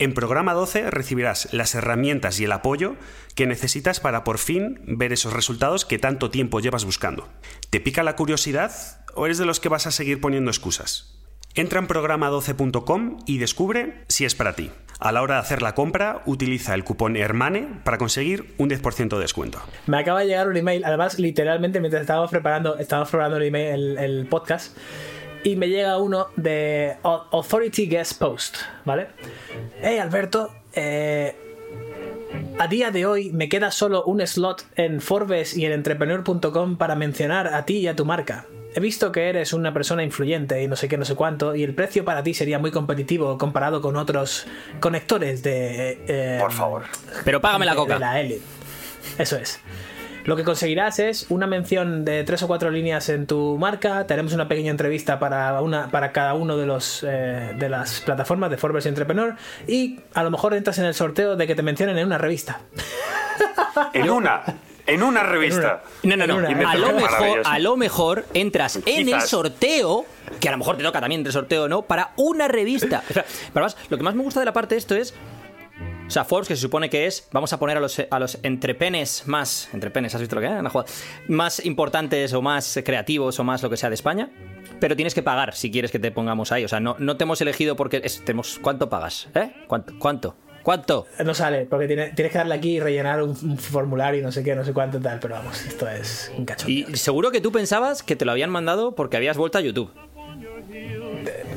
En programa 12 recibirás las herramientas y el apoyo que necesitas para por fin ver esos resultados que tanto tiempo llevas buscando. ¿Te pica la curiosidad o eres de los que vas a seguir poniendo excusas? Entra en programa12.com y descubre si es para ti. A la hora de hacer la compra, utiliza el cupón HERMANE para conseguir un 10% de descuento. Me acaba de llegar un email, además, literalmente, mientras estábamos preparando, estábamos preparando el, email, el, el podcast, y me llega uno de Authority Guest Post, ¿vale? Hey Alberto, eh, a día de hoy me queda solo un slot en Forbes y en entrepreneur.com para mencionar a ti y a tu marca. He visto que eres una persona influyente y no sé qué, no sé cuánto, y el precio para ti sería muy competitivo comparado con otros conectores de... Eh, Por favor. Pero págame la coca. De la L. Eso es. Lo que conseguirás es una mención de tres o cuatro líneas en tu marca. Tenemos una pequeña entrevista para, una, para cada uno de, los, eh, de las plataformas de Forbes Entrepreneur. Y a lo mejor entras en el sorteo de que te mencionen en una revista. En una. En una revista. No, no, no. A lo, mejor, a lo mejor entras en el sorteo, que a lo mejor te toca también el sorteo, ¿no? Para una revista. Pero además, lo que más me gusta de la parte de esto es o sea, Forbes, que se supone que es, vamos a poner a los, a los entrepenes más, entrepenes, ¿has visto lo que es? Más importantes o más creativos o más lo que sea de España, pero tienes que pagar si quieres que te pongamos ahí. O sea, no, no te hemos elegido porque tenemos, ¿cuánto pagas? ¿Eh? ¿Cuánto? ¿Cuánto? ¿Cuánto? No sale, porque tienes que darle aquí y rellenar un, formulario y no sé qué, no sé cuánto tal, pero vamos, esto es un cachón. Y seguro que tú pensabas que te lo habían mandado porque habías vuelto a YouTube.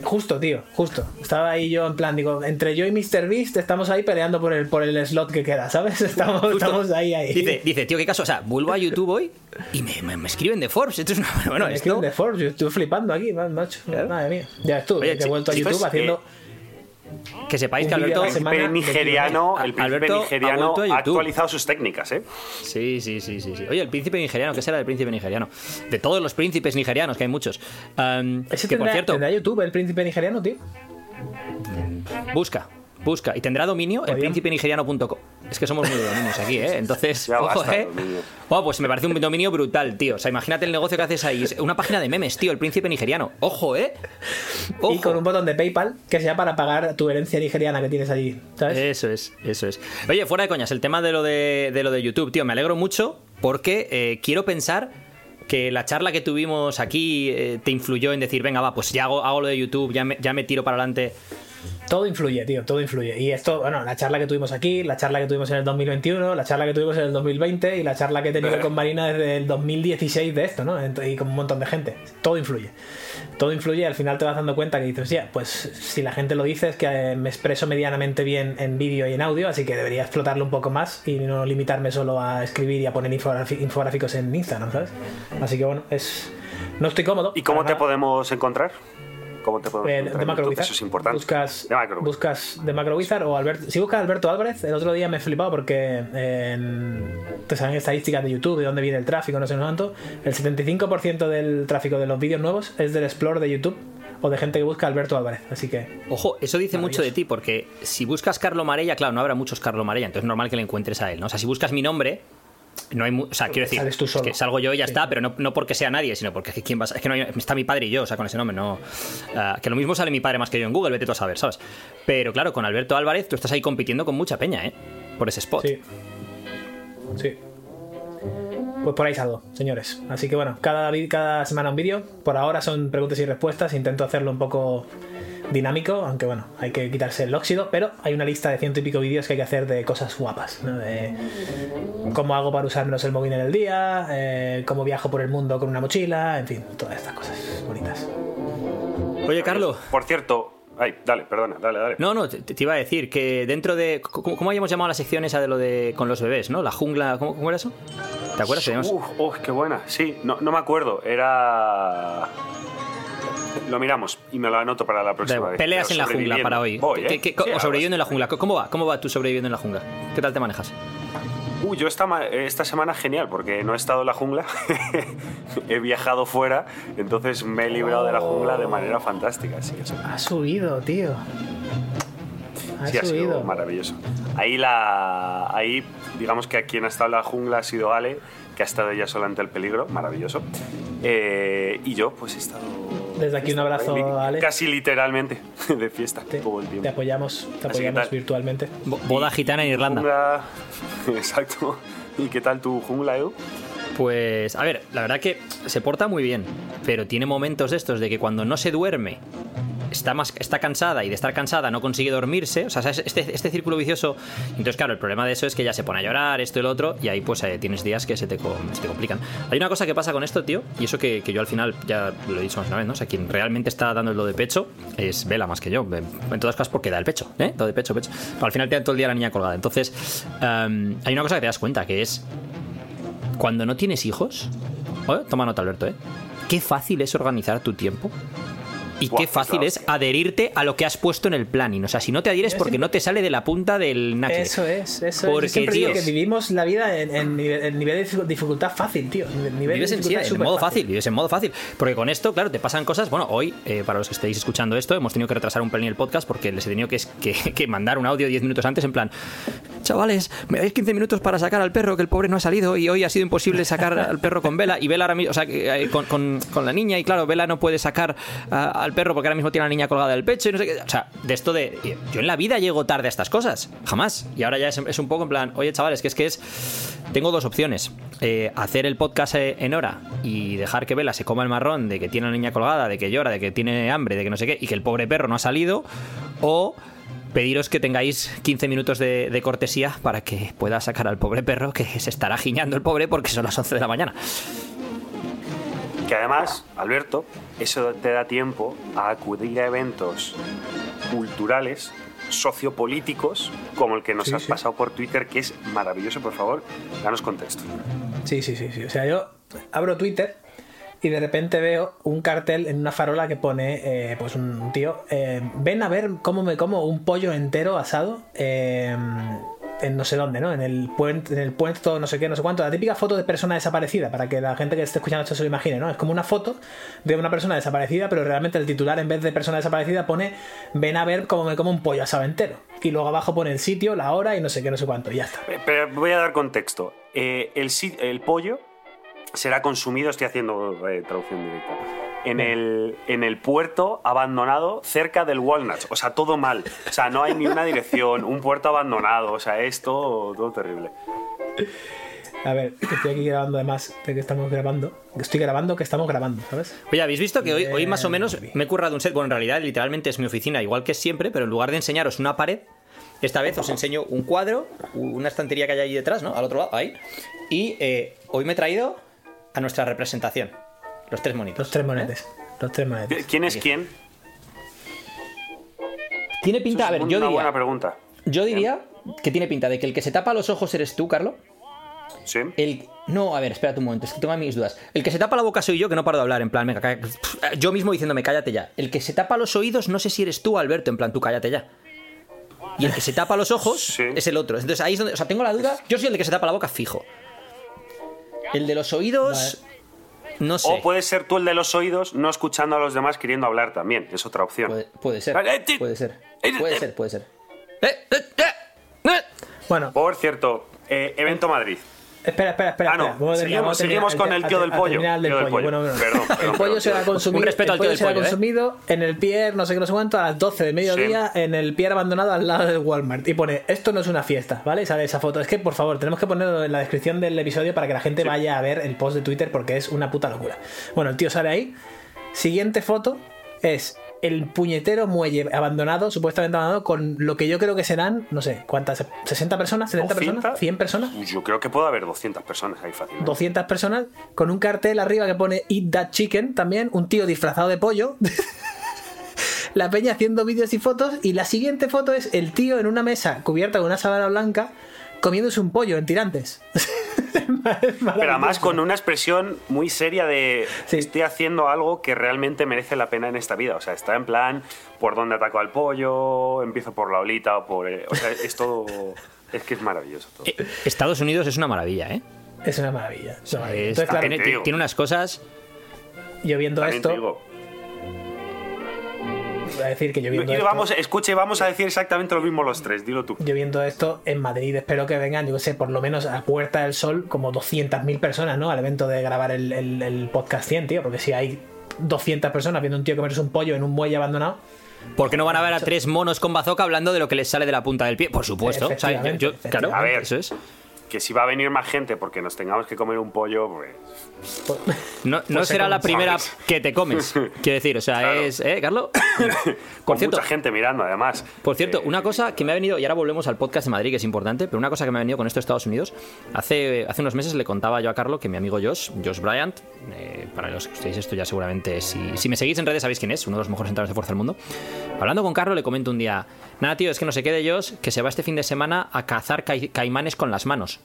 Justo, tío, justo. Estaba ahí yo en plan, digo, entre yo y Mr. Beast estamos ahí peleando por el, por el slot que queda, ¿sabes? Estamos, estamos ahí, ahí. Dice, dice, tío, ¿qué caso? O sea, vuelvo a YouTube hoy y me, me, escriben de Forbes. Esto es una, bueno, me escriben de Forbes, yo estoy flipando aquí, macho. Madre mía. Ya estuve, he vuelto a YouTube haciendo... Que sepáis que Alberto. El príncipe nigeriano, el príncipe nigeriano ha, actualizado sus técnicas, ¿eh? Sí, sí, sí, sí, sí. Oye, el príncipe nigeriano, ¿qué será el príncipe nigeriano? De todos los príncipes nigerianos, que hay muchos. ¿Ese que, por cierto, ¿tendrá YouTube el príncipe nigeriano, tío? Busca, Busca y tendrá dominio el príncipenigeriano.com. Es que somos muy de dominios aquí, ¿eh? Entonces, ojo, ¿eh? pues me parece un dominio brutal, tío. O sea, imagínate el negocio que haces ahí. Una página de memes, tío, el príncipe nigeriano. Ojo, ¿eh? Y con un botón de PayPal que sea para pagar tu herencia nigeriana que tienes allí, ¿sabes? Eso es, eso es. Oye, fuera de coñas, el tema de lo de, lo de YouTube, tío, me alegro mucho porque eh, quiero pensar que la charla que tuvimos aquí eh, te influyó en decir, venga, va, pues ya hago, hago lo de YouTube, ya me, ya me tiro para adelante todo influye, tío, todo influye. Y esto, bueno, la charla que tuvimos aquí, la charla que tuvimos en el 2021, la charla que tuvimos en el 2020 y la charla que he tenido con Marina desde el 2016 de esto, ¿no? Y con un montón de gente. Todo influye. Todo influye y al final te vas dando cuenta que dices, ya, pues si la gente lo dice es que eh, me expreso medianamente bien en vídeo y en audio, así que debería explotarlo un poco más y no limitarme solo a escribir y a poner infográficos en Instagram, ¿sabes? Así que bueno, es... No estoy cómodo. ¿Y cómo te podemos encontrar? ¿Cómo te puedo eh, de Macrowizard. Eso es importante. Buscas de, Macro buscas de Macrowizard o Alberto. Si buscas Alberto Álvarez, el otro día me he flipado porque te salen estadísticas de YouTube de dónde viene el tráfico, no sé cuánto. El 75% del tráfico de los vídeos nuevos es del Explore de YouTube o de gente que busca Alberto Álvarez. Así que. Ojo, eso dice mucho de ti, porque si buscas Carlo Marella, claro, no habrá muchos Carlo Marella, entonces es normal que le encuentres a él, ¿no? O sea, si buscas mi nombre, no hay o sea quiero decir es que salgo yo y ya está pero no, no, porque sea nadie sino porque quién va es que no está mi padre y yo o sea con ese nombre no ah, que lo mismo sale mi padre más que yo en Google vete tú a saber sabes pero claro con Alberto Álvarez tú estás ahí compitiendo con mucha peña eh por ese spot sí sí pues por ahí salgo, señores. Así que bueno, cada, cada semana un vídeo. Por ahora son preguntas y respuestas. Intento hacerlo un poco dinámico, aunque bueno, hay que quitarse el óxido, pero hay una lista de ciento y pico vídeos que hay que hacer de cosas guapas, ¿no? De cómo hago para usar menos el móvil en el día, eh, cómo viajo por el mundo con una mochila, en fin, todas estas cosas bonitas. Oye, Carlos. Por cierto, Ay, dale, perdona, dale, dale. No, no, te, iba a decir que dentro de. ¿Cómo, cómo habíamos llamado la sección esa de lo de con los bebés, no? La jungla. ¿Cómo, cómo era eso? ¿Te acuerdas? Uf, oh, qué buena. Sí, no, no me acuerdo. Era. Lo miramos y me lo anoto para la próxima vez. Peleas en la jungla para hoy. Voy, ¿eh? o sobreviviendo en la jungla. ¿Cómo va? ¿Cómo va tú sobreviviendo en la jungla? ¿Qué tal te manejas? Uy, yo esta, esta semana genial, porque no he estado en la jungla, he viajado fuera, entonces me he librado de la jungla de manera fantástica. Sí, Ha subido, tío. Ha sí, ha sido maravilloso. Ahí, la, ahí, digamos que quien ha estado en la jungla ha sido Ale, que ha estado ella sola ante el peligro, maravilloso. Eh, y yo, pues he estado. Desde aquí un abrazo, Ale. Casi literalmente, de fiesta todo el tiempo. Te apoyamos, te apoyamos virtualmente. Boda gitana en Irlanda. exacto. ¿Y qué tal tu jungla, Edu? Pues, a ver, la verdad que se porta muy bien, pero tiene momentos estos de que cuando no se duerme está, más, está cansada y de estar cansada no consigue dormirse, o sea, este, este círculo vicioso. Entonces, claro, el problema de eso es que ya se pone a llorar, esto y lo otro, y ahí pues eh, tienes días que se te, complican. Hay una cosa que pasa con esto, tío, y eso que, yo al final ya lo he dicho más una vez, ¿no? O sea, quien realmente está dando el do de pecho es Vela más que yo, en todas cosas porque da el pecho, ¿eh? Do de pecho, pecho. Pero al final te da todo el día la niña colgada. Entonces, em, hay una cosa que te das cuenta, que es cuando no tienes hijos, toma nota, Alberto, ¿eh? Qué fácil es organizar tu tiempo y qué fácil es adherirte a lo que has puesto en el planning. O sea, si no te adhieres porque no te sale de la punta del naque. Eso es, eso porque, es. Yo que vivimos la vida en, nivel, de dificultad fácil, tío. vives en, modo fácil. vives en modo fácil. Porque con esto, claro, te pasan cosas. Bueno, hoy, eh, para los que estéis escuchando esto, hemos tenido que retrasar un pelín el podcast porque les he tenido que, que, mandar un audio 10 minutos antes en plan, chavales, me dais 15 minutos para sacar al perro, que el pobre no ha salido y hoy ha sido imposible sacar al perro con Vela y Vela ahora mismo, o sea, eh, con, con, la niña y claro, Vela no puede sacar al perro porque ahora mismo tiene a la niña colgada del pecho y no sé qué. O sea, de esto de. Yo en la vida llego tarde a estas cosas. Jamás. Y ahora ya es, un poco en plan, oye, chavales, que es que es. Tengo dos opciones. Eh, hacer el podcast eh, en hora y dejar que Vela se coma el marrón de que tiene a la niña colgada, de que llora, de que tiene hambre, de que no sé qué, y que el pobre perro no ha salido. O pediros que tengáis 15 minutos de, de, cortesía para que pueda sacar al pobre perro que se estará giñando el pobre porque son las 11 de la mañana. Que además, Alberto, eso te da tiempo a acudir a eventos culturales, sociopolíticos, como el que nos has pasado por Twitter, que es maravilloso, por favor, danos contexto. Sí, sí, sí, sí. O sea, yo abro Twitter y de repente veo un cartel en una farola que pone, eh, pues un tío, eh, ven a ver cómo me como un pollo entero asado. Eh, en no sé dónde, ¿no? En el puente, en el puente, no sé qué, no sé cuánto. La típica foto de persona desaparecida, para que la gente que esté escuchando esto se lo imagine, ¿no? Es como una foto de una persona desaparecida, pero realmente el titular en vez de persona desaparecida pone ven a ver cómo me como un pollo asado entero. Y luego abajo pone el sitio, la hora y no sé qué, no sé cuánto, y ya está. Pero voy a dar contexto. Eh, el, el pollo será consumido, estoy haciendo eh, traducción directa en el, en el puerto abandonado cerca del Walnut. O sea, todo mal. O sea, no hay ni una dirección, un puerto abandonado. O sea, es todo, todo terrible. A ver, estoy aquí grabando además de que estamos grabando. Estoy grabando que estamos grabando, ¿sabes? Oye, ¿habéis visto que hoy, hoy más o menos me he currado un set? Bueno, en realidad literalmente es mi oficina, igual que siempre, pero en lugar de enseñaros una pared, esta vez os enseño un cuadro, una estantería que hay ahí detrás, ¿no? Al otro lado, ahí. Y eh, hoy me he traído a nuestra representación. Los tres monitos. Los tres monetes. Los tres monetes. ¿Quién es quién? Tiene pinta, a ver, yo una diría. buena pregunta. Yo diría que tiene pinta de que el que se tapa los ojos eres tú, Carlos. Sí. El, no, a ver, espérate un momento, es que tengo mis dudas. El que se tapa la boca soy yo, que no paro de hablar, en plan, venga, yo mismo diciéndome, cállate ya. El que se tapa los oídos, no sé si eres tú, Alberto, en plan, tú cállate ya. Y el que se tapa los ojos es el otro. Entonces ahí es donde, o sea, tengo la duda. Yo soy el de que se tapa la boca fijo. El de los oídos. No sé. O puede ser tú el de los oídos, no escuchando a los demás, queriendo hablar también. Es otra opción. Puede, ser. Puede ser. Puede ser, puede ser. Bueno. Por cierto, eh, Evento Madrid. Espera, espera, espera. Ah, no. seguimos, con el tío del pollo. el pollo será consumido, respeto al tío del será ¿eh? consumido en el pier, no sé qué, no sé cuánto, a las 12 de mediodía, en el pier abandonado al lado del Walmart. Y pone, esto no es una fiesta, ¿vale? Sale esa foto. Es que, por favor, tenemos que ponerlo en la descripción del episodio para que la gente vaya a ver el post de Twitter porque es una puta locura. Bueno, el tío sale ahí. Siguiente foto es el puñetero muelle abandonado, supuestamente abandonado, con lo que yo creo que serán, no sé, ¿cuántas? ¿60 personas? ¿70 personas? ¿100 personas? Yo creo que puede haber 200 personas ahí fácilmente. 200 personas con un cartel arriba que pone Eat That Chicken también, un tío disfrazado de pollo. la peña haciendo vídeos y fotos y la siguiente foto es el tío en una mesa cubierta con una sábana blanca comiéndose un pollo en tirantes. Pero además con una expresión muy seria de estoy haciendo algo que realmente merece la pena en esta vida. O sea, está en plan por dónde ataco al pollo, empiezo por la olita o por... o sea, es todo... Es que es maravilloso todo. Eh, Estados Unidos es una maravilla, ¿eh? Es una maravilla. Es una maravilla. Es- Entonces, claro, tiene, unas cosas. yo viendo También te esto, digo. Voy a decir que yo viendo esto, vamos, escuche, vamos a decir exactamente lo mismo los tres, dilo tú. yo viendo esto en Madrid espero que vengan, yo qué sé, por lo menos a Puerta del Sol como 200.000 personas, ¿no? Al evento de grabar el, el- el podcast 100, tío, porque si hay 200 personas viendo un tío comerse un pollo en un muelle abandonado, ¿Por qué no van a ver a tres monos con bazooka hablando de lo que les sale de la punta del pie? Por supuesto. O sea, yo- Efectivamente, yo- claro. A ver. eso es. Que si va a venir más gente porque nos tengamos que comer un pollo, pues. No, no Pues se será la come, primera ¿sabes? que te comes. Quiero decir, o sea, Claro. es. ¿Eh, Carlos? Con cierto- mucha gente mirando, además. Por cierto, Eh, una cosa que me ha venido, y ahora volvemos al podcast de Madrid, que es importante, pero una cosa que me ha venido con esto de Estados Unidos, hace, hace unos meses le contaba yo a Carlos que mi amigo Josh, Josh Bryant, eh, para los que estéis esto ya seguramente, si, si me seguís en redes sabéis quién es, uno de los mejores entrenadores de fuerza del mundo. Hablando con Carlos le comento un día, nada tío, es que no se quede Josh, que se va este fin de semana a cazar cai- caimanes con las manos.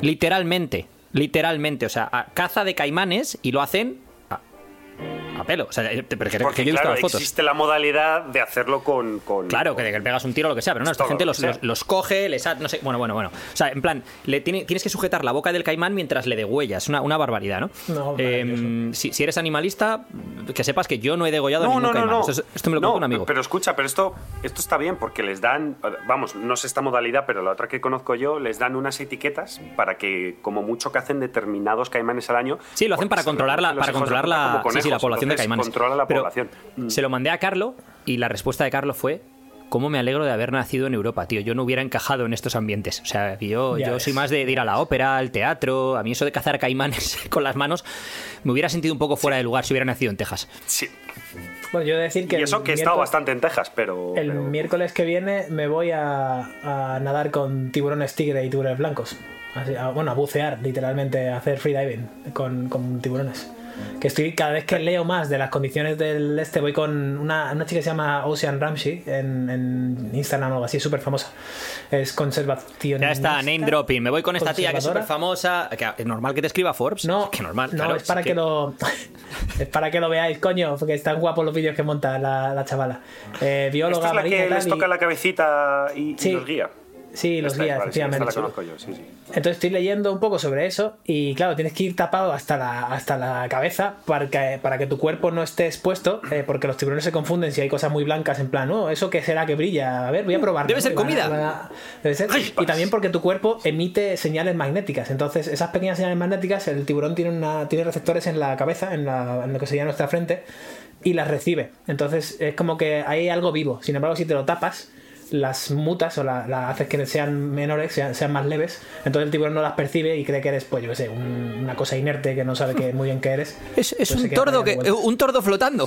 Literalmente, literalmente, o sea, a- caza de caimanes y lo hacen a, pelo. O sea, eh, pero que, que Porque, yo he visto claro, las fotos. existe la modalidad de hacerlo con. con Claro, que, que le pegas un tiro o lo que sea, pero no, esta gente lo los, que los- los coge, les ha- no sé, bueno, bueno, bueno. O sea, en plan, le tiene- tienes que sujetar la boca del caimán mientras le degüellas, una, una barbaridad, ¿no? No, Eh, maravilloso. si, si eres animalista, que sepas que yo no he degollado a No, ningún no, no, caimán. no. Esto, es- esto me lo No, contó un amigo. Pero escucha, pero esto, esto está bien porque les dan, vamos, no sé esta modalidad, pero la otra que conozco yo, les dan unas etiquetas para que, como mucho, que hacen determinados caimanes al año. Sí, lo hacen para se controlar la, los para de controlar la, sí, sí, la conejos, caimanes. Controla la Pero población. Mm. Se lo mandé a Carlo y la respuesta de Carlo fue. ¿Cómo me alegro de haber nacido en Europa, tío? Yo no hubiera encajado en estos ambientes. O sea, que yo, yo soy más de, de ir a la ópera, al teatro. A mí eso de cazar caimanes con las manos me hubiera sentido un poco fuera de lugar si hubiera nacido en Texas. Sí. Bueno, yo decir que Y eso que he estado bastante en Texas, pero. El pero- miércoles que viene me voy a, a nadar con tiburones tigre y tiburones blancos. Así, a- bueno, a bucear, literalmente, a hacer freediving con, con tiburones. Que estoy, cada vez que leo más de las condiciones del este, voy con una, una chica que se llama Ocean Ramsey en, en Instagram o algo así, súper famosa. Es conservación. Ya está, name dropping. Me voy con esta tía que es súper famosa. Que, ¿Es normal que te escriba Forbes? No, que normal, no, claro, es para es que... lo es para que lo veáis, coño, porque están guapos los vídeos que monta la, la chavala. Eh, bióloga Esta es la marina y que les y- toca la cabecita y, y Sí. los guía. Sí, los Esta días, vale, sí, efectivamente. la conozco yo, sí, sí. Entonces estoy leyendo un poco sobre eso y claro, tienes que ir tapado hasta la, hasta la cabeza para que, para que tu cuerpo no esté expuesto, eh, porque los tiburones se confunden si hay cosas muy blancas en plan, ¿no? ¿Eso qué será que brilla? A ver, voy a probar. Debe ser comida. Debe ser. Y también porque tu cuerpo emite señales magnéticas. Entonces, esas pequeñas señales magnéticas, el tiburón tiene, una, tiene receptores en la cabeza, en, la, en lo que sería nuestra frente, y las recibe. Entonces, es como que hay algo vivo. Sin embargo, si te lo tapas, las mutas o las la haces que sean menores, sean, sean más leves, entonces el tiburón no las percibe y cree que eres, pues yo qué sé, un- una cosa inerte que no sabe que muy bien que eres. Es, es Pues un tordo que, un tordo flotando.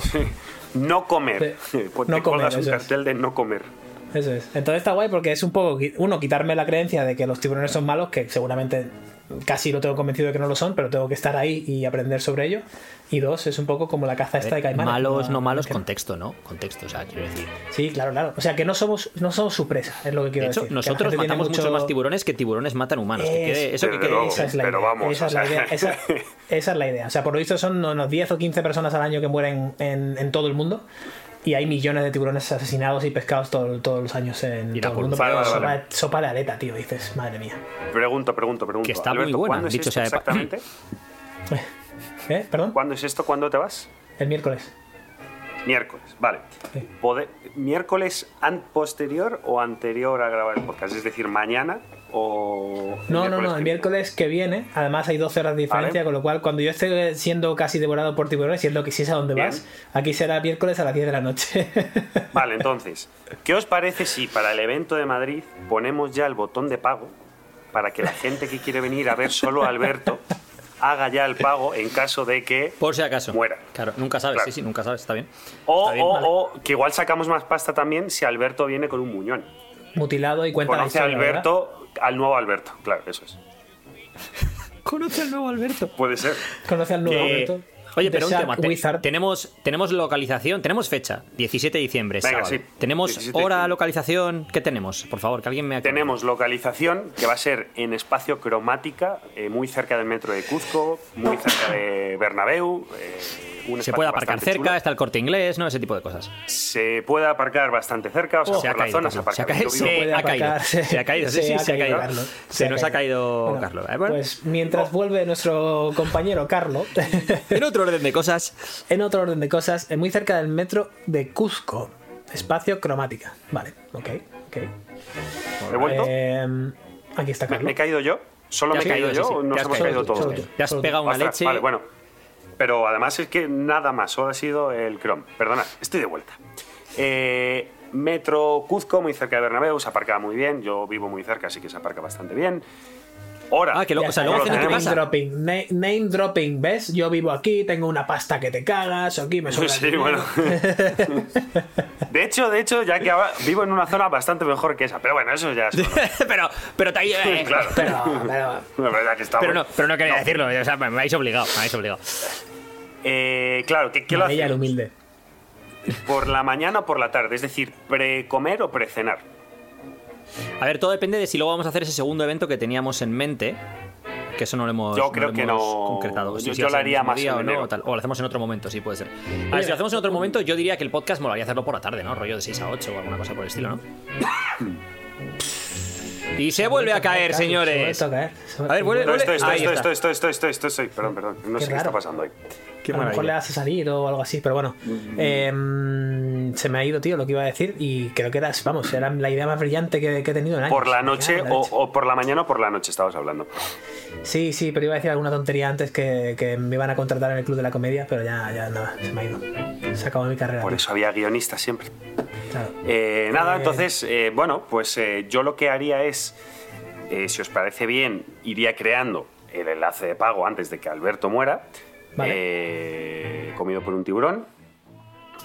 No comer. Sí. Pues No te comer, un eso es. cartel de no comer. Eso es. Entonces está guay porque es un poco, uno, quitarme la creencia de que los tiburones son malos, que seguramente casi lo tengo convencido de que no lo son, pero tengo que estar ahí y aprender sobre ello. Y dos, es un poco como la caza esta de caimanes. malos, no malos, que- contexto, ¿no? Contexto, o sea, quiero decir. Sí, claro, claro. O sea, que no somos, no somos su presa, es lo que quiero De hecho, decir. Que nosotros matamos mucho... mucho más tiburones que tiburones matan humanos. que Es- quede- eso que quede- luego. Esa es la pero idea. vamos, esa, es la idea. Esa, esa es la idea. O sea, por lo visto son unos 10 o 15 personas al año que mueren en, en todo el mundo. Y hay millones de tiburones asesinados y pescados todo- todos los años en Y todo el mundo. Vale, sopa, vale. sopa de aleta, tío. Dices, madre mía. Pregunto, pregunto, pregunto. Que está muy buena, ¿cuándo es dicho esto sea de pa- exactamente? ¿Eh? ¿Perdón? ¿Cuándo es esto? ¿Cuándo te vas? El miércoles. Miércoles, vale. Sí. ¿Miércoles an- posterior o anterior a grabar el podcast? Es decir, mañana o... No, no, no, el miércoles que viene, además hay 12 horas de diferencia, Vale. con lo cual cuando yo esté siendo casi devorado por tiburones, y es lo que sí es a dónde Bien. vas, aquí será miércoles a las 10 de la noche. Vale, entonces, ¿qué os parece si para el evento de Madrid ponemos ya el botón de pago para que la gente que quiere venir a ver solo a Alberto haga ya el pago en caso de que... Por si acaso. Muera. Claro, nunca sabes, Claro. sí, sí, nunca sabes, está bien. O, Está bien, o- vale. o que igual sacamos más pasta también si Alberto viene con un muñón. Mutilado y cuenta la Conoce a historia, ¿verdad? Alberto, al nuevo Alberto, claro, eso es. Conoce al nuevo Alberto. Puede ser. Conoce al nuevo Que- Alberto. Oye, pero un tema. te- tenemos, tenemos localización, tenemos fecha, 17 de diciembre, Venga, sábado. sí, Tenemos 17 de hora, localización, ¿qué tenemos? Por favor, que alguien me aclare. Tenemos localización que va a ser en espacio cromática, eh, muy cerca del metro de Cuzco, muy cerca de Bernabéu. eh, un Se puede aparcar cerca, chulo. está el corte inglés, ¿no? Ese tipo de cosas. Se puede aparcar bastante cerca, o sea, se ha por la caído, zona se ha caído, se ha caído. aparcar, Se ha caído, sí, sí, se ha caído. Carlos, Se nos ha caído Carlos. Bueno, Pues mientras vuelve nuestro compañero Carlos, en otro orden de cosas, en otro orden de cosas, muy cerca del metro de Cusco, espacio cromática. Vale, ok, ok. ¿He vuelto? Eh, aquí está ¿Me, Carlos. me he caído yo? ¿Solo me he caído, caído, yo sí, sí. o nos hemos caído. caído todos? Tú. te has pegado una Ostras, leche. Vale, bueno. Pero además es que nada más, solo ha sido el Chrome. Perdonad, estoy de vuelta. Eh, Metro Cuzco, muy cerca de Bernabéu, se aparca muy bien. Yo vivo muy cerca, así que se aparca bastante bien. Ahora, Ah, que o sea, luego name dropping, na- name dropping, ¿ves? Yo vivo aquí, tengo una pasta que te cagas, aquí me sobra Sí, bueno. de hecho, de hecho, ya que ahora vivo en una zona bastante mejor que esa. Pero bueno, eso ya es. pero, pero te ha ido- eh, claro. Pero, pero, La verdad que está pero no, pero no quería decirlo, o sea, me habéis obligado, me habéis obligado. Eh, claro, ¿qué, qué lo ella el hace? humilde. ¿Por la mañana o por la tarde? Es decir, pre-comer o pre-cenar. A ver, todo depende de si luego vamos a hacer ese segundo evento que teníamos en mente. Que eso no lo hemos, Yo no creo lo que hemos no- concretado. yo- Si lo haría más día en o no, o, tal. O lo hacemos en otro momento, sí puede ser. A ver, si lo hacemos en otro momento, yo diría que el podcast molaría hacerlo por la tarde, ¿no? Rollo de 6 a 8 o alguna cosa por el estilo, ¿no? Y se vuelve a caer, señores. se vuelve a caer. Se- A ver, vuelve- está. estoy, estoy, estoy, estoy, estoy, Perdón, perdón. No Qué sé qué está pasando ahí. Qué a lo mejor le hace salir o algo así, pero bueno. Eh, se me ha ido, tío, lo que iba a decir y creo que era, vamos, era la idea más brillante que, que he tenido en años. Por la noche la o, por la mañana o por la noche estabas hablando. Sí, sí, pero iba a decir alguna tontería antes que, que me iban a contratar en el Club de la Comedia, pero ya, ya nada, se me ha ido. Se acabó mi carrera. Por tío. eso había guionistas siempre. Claro. Eh, nada, Eh, entonces, eh, bueno, pues eh, yo lo que haría es, eh, si os parece bien, iría creando el enlace de pago antes de que Alberto muera, Vale. eh, comido por un tiburón,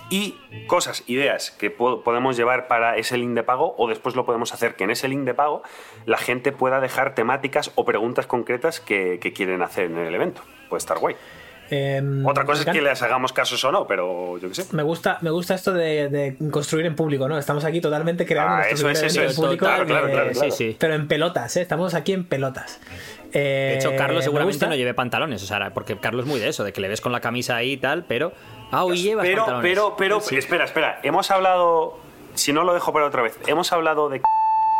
y cosas, ideas que po- podemos llevar para ese link de pago o después lo podemos hacer que en ese link de pago la gente pueda dejar temáticas o preguntas concretas que, que quieren hacer en el evento. Puede estar guay. Em, Otra cosa es que les hagamos casos o no, pero yo qué sé. Me gusta, me gusta esto de, de construir en público, ¿no? Estamos aquí totalmente creando Ah, nuestro eso es, eso es. en público, Claro, claro, eh, claro, claro. Sí, sí. Pero en pelotas, ¿eh? Estamos aquí en pelotas. Eh, De hecho, Carlos me seguramente no lleve pantalones, o sea, porque Carlos es muy de eso, de que le ves con la camisa ahí y tal, pero. Ah, hoy llevas Pero, pantalones. pero, pero, espera, espera. Hemos hablado, si no lo dejo para otra vez, hemos hablado de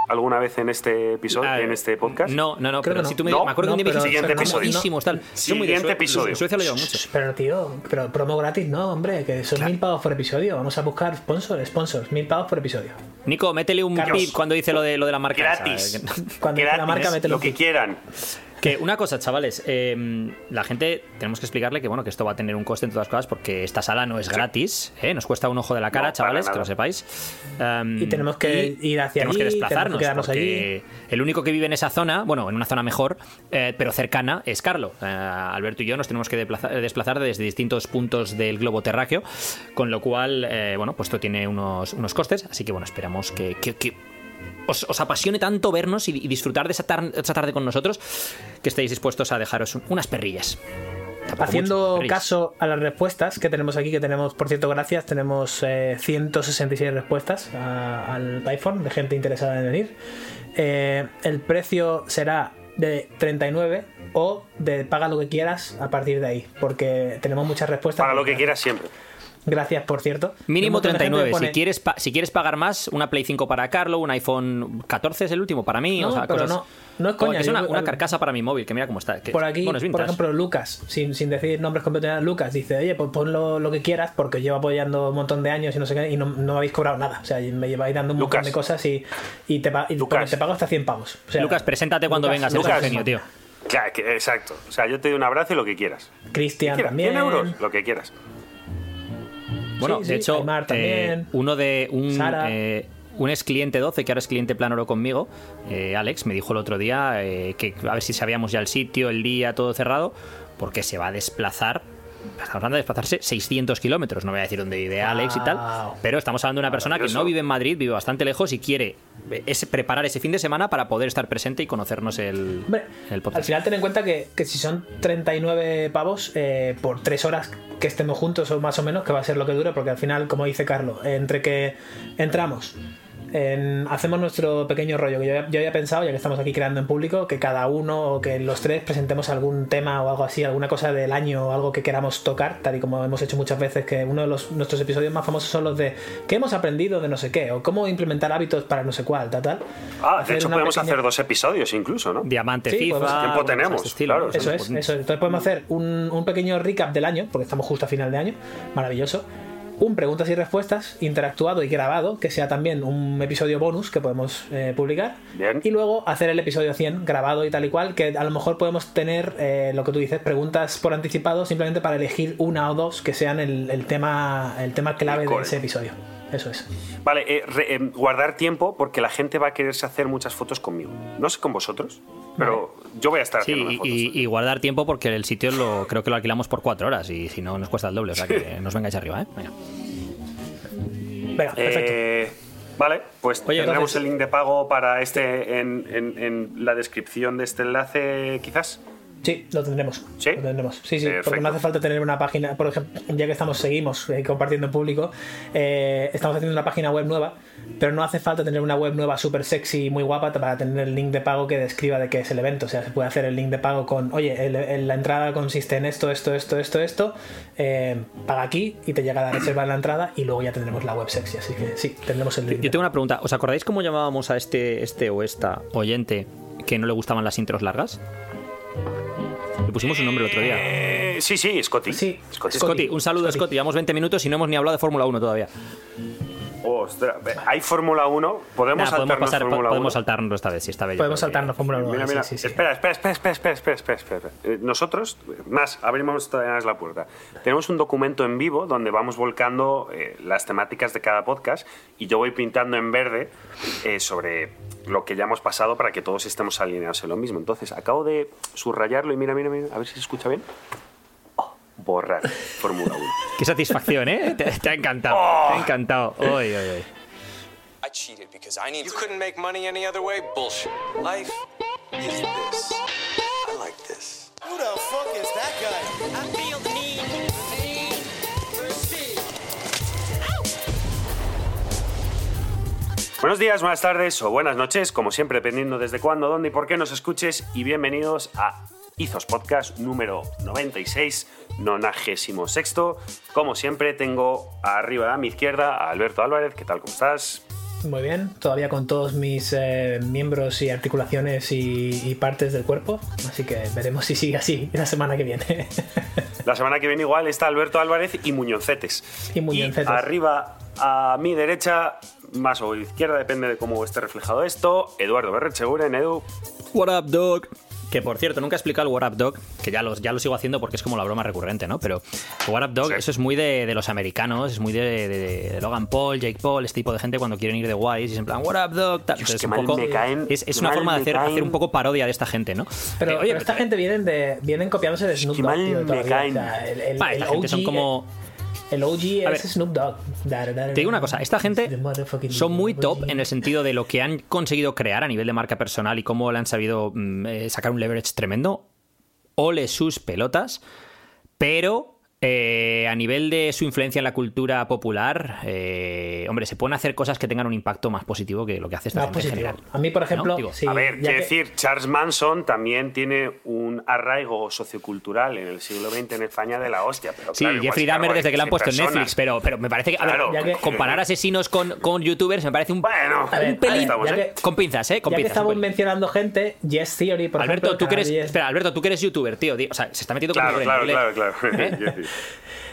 alguna vez en este episodio, Ah, en este podcast. No, no, no, Creo pero que si tú me No, me acuerdo no, que un día me pero- dijiste, Siguiente "Son episodio". tal. Son muy de Siguiente episodio. Suecia lo lleva mucho. Pero tío, pero promo gratis no, hombre, que son mil pavos por episodio. Vamos a buscar sponsors, sponsors, mil pavos por episodio. Nico, métele un Carlos. pip cuando dice lo de, lo de la marca. Gratis. eh, Cuando dice la marca, mételo lo que aquí. quieran. Que una cosa, chavales, eh, la gente tenemos que explicarle que bueno que esto va a tener un coste en todas cosas porque esta sala no es gratis, ¿eh? nos cuesta un ojo de la cara, No, chavales, que lo sepáis. Um, Y tenemos que ir hacia tenemos allí, que tenemos que desplazarnos quedarnos porque el único que vive en esa zona, bueno, en una zona mejor, eh, pero cercana, es Carlo. Eh, Alberto y yo nos tenemos que desplazar, desplazar desde distintos puntos del globo terráqueo, con lo cual, eh, bueno, pues esto tiene unos, unos costes, así que bueno, esperamos que- que- que os, os apasione tanto vernos y, y disfrutar de esa, tar- esa tarde con nosotros que estéis dispuestos a dejaros un- unas perrillas. Tampoco Haciendo mucho, caso a las respuestas que tenemos aquí, que tenemos, por cierto, gracias, tenemos eh, 166 respuestas a- al iPhone de gente interesada en venir. Eh, el precio será de 39 o de paga lo que quieras a partir de ahí, porque tenemos muchas respuestas. Para lo que quieras siempre. Gracias, por cierto. Mínimo montón de gente 39. pone- Si, quieres pa- si quieres pagar más, una Play 5 para Carlo, un iPhone 14 es el último para mí. No, o sea, pero cosas- no- no es coña, es una, carcasa para mi móvil, que mira cómo está. que- Por aquí, bueno, es por ejemplo, Lucas, sin, sin decir nombres completos, Lucas dice, oye, pues pon lo, lo que quieras porque llevo apoyando un montón de años y no sé qué, y no, no me habéis cobrado nada. O sea, me lleváis dando un montón de cosas y, y te, y Lucas. te pago hasta 100 pavos. O sea, Lucas, preséntate cuando Lucas, vengas, Lucas. genio, tío. Claro, que- exacto. O sea, yo te doy un abrazo y lo que quieras. Cristian también. 100 euros, lo que quieras. Bueno, Sí, de hecho, eh, uno de un, eh, un ex cliente 12, que ahora es cliente plan oro conmigo, eh, Alex, me dijo el otro día que a ver si sabíamos ya el sitio, el día, todo cerrado, porque se va a desplazar. Estamos hablando de desplazarse 600 kilómetros, no voy a decir dónde vive Alex y tal, pero estamos hablando de una persona que no vive en Madrid, vive bastante lejos y quiere eh, ese- preparar ese fin de semana para poder estar presente y conocernos el, Hombre, el al final ten en cuenta que, que si son 39 pavos eh, por 3 horas que estemos juntos o más o menos, que va a ser lo que dure, porque al final, como dice Carlos, entre que entramos, hacemos nuestro pequeño rollo. Que yo, yo, había pensado, ya que estamos aquí creando en público, que cada uno o que los tres presentemos algún tema o algo así, alguna cosa del año o algo que queramos tocar, tal y como hemos hecho muchas veces, que uno de los, nuestros episodios más famosos son los de qué hemos aprendido de no sé qué, o cómo implementar hábitos para no sé cuál, tal, tal. Ah, de hecho podemos hacer dos episodios incluso, ¿no? Diamante, FIFA. tiempo tenemos, claro. Eso es, eso es. Entonces podemos hacer un, un pequeño recap del año, porque estamos justo a final de año, maravilloso un preguntas y respuestas interactuado y grabado, que sea también un episodio bonus que podemos eh, publicar. Y luego hacer el episodio 100 grabado y tal y cual, que a lo mejor podemos tener eh, lo que tú dices, preguntas por anticipado simplemente para elegir una o dos que sean el, tema, el tema clave de ese episodio. Eso es. Vale, eh, guardar tiempo porque la gente va a quererse hacer muchas fotos conmigo. No sé con vosotros. Pero yo voy a estar haciendo sí, y, guardar tiempo porque el sitio lo, creo que lo alquilamos por cuatro horas y si no nos cuesta el doble. O sea que nos vengáis arriba, ¿eh? Venga. Venga, perfecto. Eh, vale, pues tendremos el link de pago para este en, en, la descripción de este enlace, quizás. Sí, lo tendremos. Sí, lo tendremos. Sí, sí, porque no hace falta tener una página, por ejemplo, ya que estamos, seguimos eh, compartiendo en público, eh, estamos haciendo una página web nueva pero no hace falta tener una web nueva súper sexy y muy guapa para tener el link de pago que describa de qué es el evento. O sea, se puede hacer el link de pago con, oye, la entrada consiste en esto, esto, esto, esto, esto, eh, paga aquí y te llega la reserva de la entrada y luego ya tendremos la web sexy. Así que sí, tendremos el link. Yo tengo una pregunta. ¿Os acordáis cómo llamábamos a este, este o esta oyente que no le gustaban las intros largas? Le pusimos un nombre el otro día. Eh, sí, sí, Scotty. Sí. Scotty. un saludo, Scotty. Llevamos 20 minutos y no hemos ni hablado de Fórmula 1 todavía. Ostras, hay Fórmula 1, podemos saltarnos Fórmula 1. Podemos saltarnos esta vez, si está bien. Podemos saltarnos Fórmula 1. Mira, mira, espera, espera, espera, espera, espera, espera, espera, eh, Nosotros, más, abrimos todavía la puerta. Tenemos un documento en vivo donde vamos volcando eh, las temáticas de cada podcast y yo voy pintando en verde eh, sobre lo que ya hemos pasado para que todos estemos alineados en lo mismo. Entonces, acabo de subrayarlo y mira, mira, mira, a ver si se escucha bien borrar Fórmula 1. Qué satisfacción, ¿eh? Te, ha encantado. Te ha encantado. Oy, oy, oy. I cheated because I need You couldn't make money any other way? Bullshit. Life is this. I like this. Who the fuck is that guy? I feel the need. Buenos días, buenas tardes o buenas noches, como siempre, dependiendo desde cuándo, dónde y por qué nos escuches, y bienvenidos a Izos Podcast número 96, nonagésimo sexto. Como siempre, tengo arriba a mi izquierda a Alberto Álvarez. ¿Qué tal? ¿Cómo estás? Muy bien, todavía con todos mis eh, miembros y articulaciones y, partes del cuerpo, así que veremos si sigue así la semana que viene. la semana que viene igual está Alberto Álvarez y Muñoncetes. Y Muñoncetes. arriba a mi derecha, más o izquierda, depende de cómo esté reflejado esto, Eduardo Berrecheguren, Edu. What up, dog? Que por cierto, nunca he explicado el What Up Dog, que ya, los, ya lo sigo haciendo porque es como la broma recurrente, ¿no? Pero What Up Dog, eso es muy de, los americanos, es muy de, Logan Paul, Jake Paul, este tipo de gente cuando quieren ir de guays y es en plan, What Up Dog, es, un poco, es, una forma de hacer, hacer, un poco parodia de esta gente, ¿no? Pero, eh, oye, esta gente vienen, de, vienen copiándose de Snoop Dogg. me caen. esta gente son como el OG es Snoop Dogg. Te digo una cosa, esta gente son muy top en el sentido de lo que han conseguido crear a nivel de marca personal y cómo le han sabido mm, eh, sacar un leverage tremendo. Ole sus pelotas, pero eh, a nivel de su influencia en la cultura popular, eh, hombre, se pueden hacer cosas que tengan un impacto más positivo que lo que hace esta gente en general. A mí, por ejemplo, a ver, quiero decir, Charles Manson también tiene un arraigo sociocultural en el siglo XX en España de la hostia. Pero sí, Jeffrey Dahmer desde que lo han puesto en Netflix, pero, pero me parece que, a ver, comparar asesinos con, con, youtubers me parece un, bueno, un pelín ¿eh? con pinzas, ¿eh? Con ya pinzas, que estamos mencionando gente, Yes Theory, por Alberto, ejemplo. Tú que eres, espera, Alberto, tú que eres youtuber, tío, o sea, se está metiendo claro, con claro, claro, claro, claro.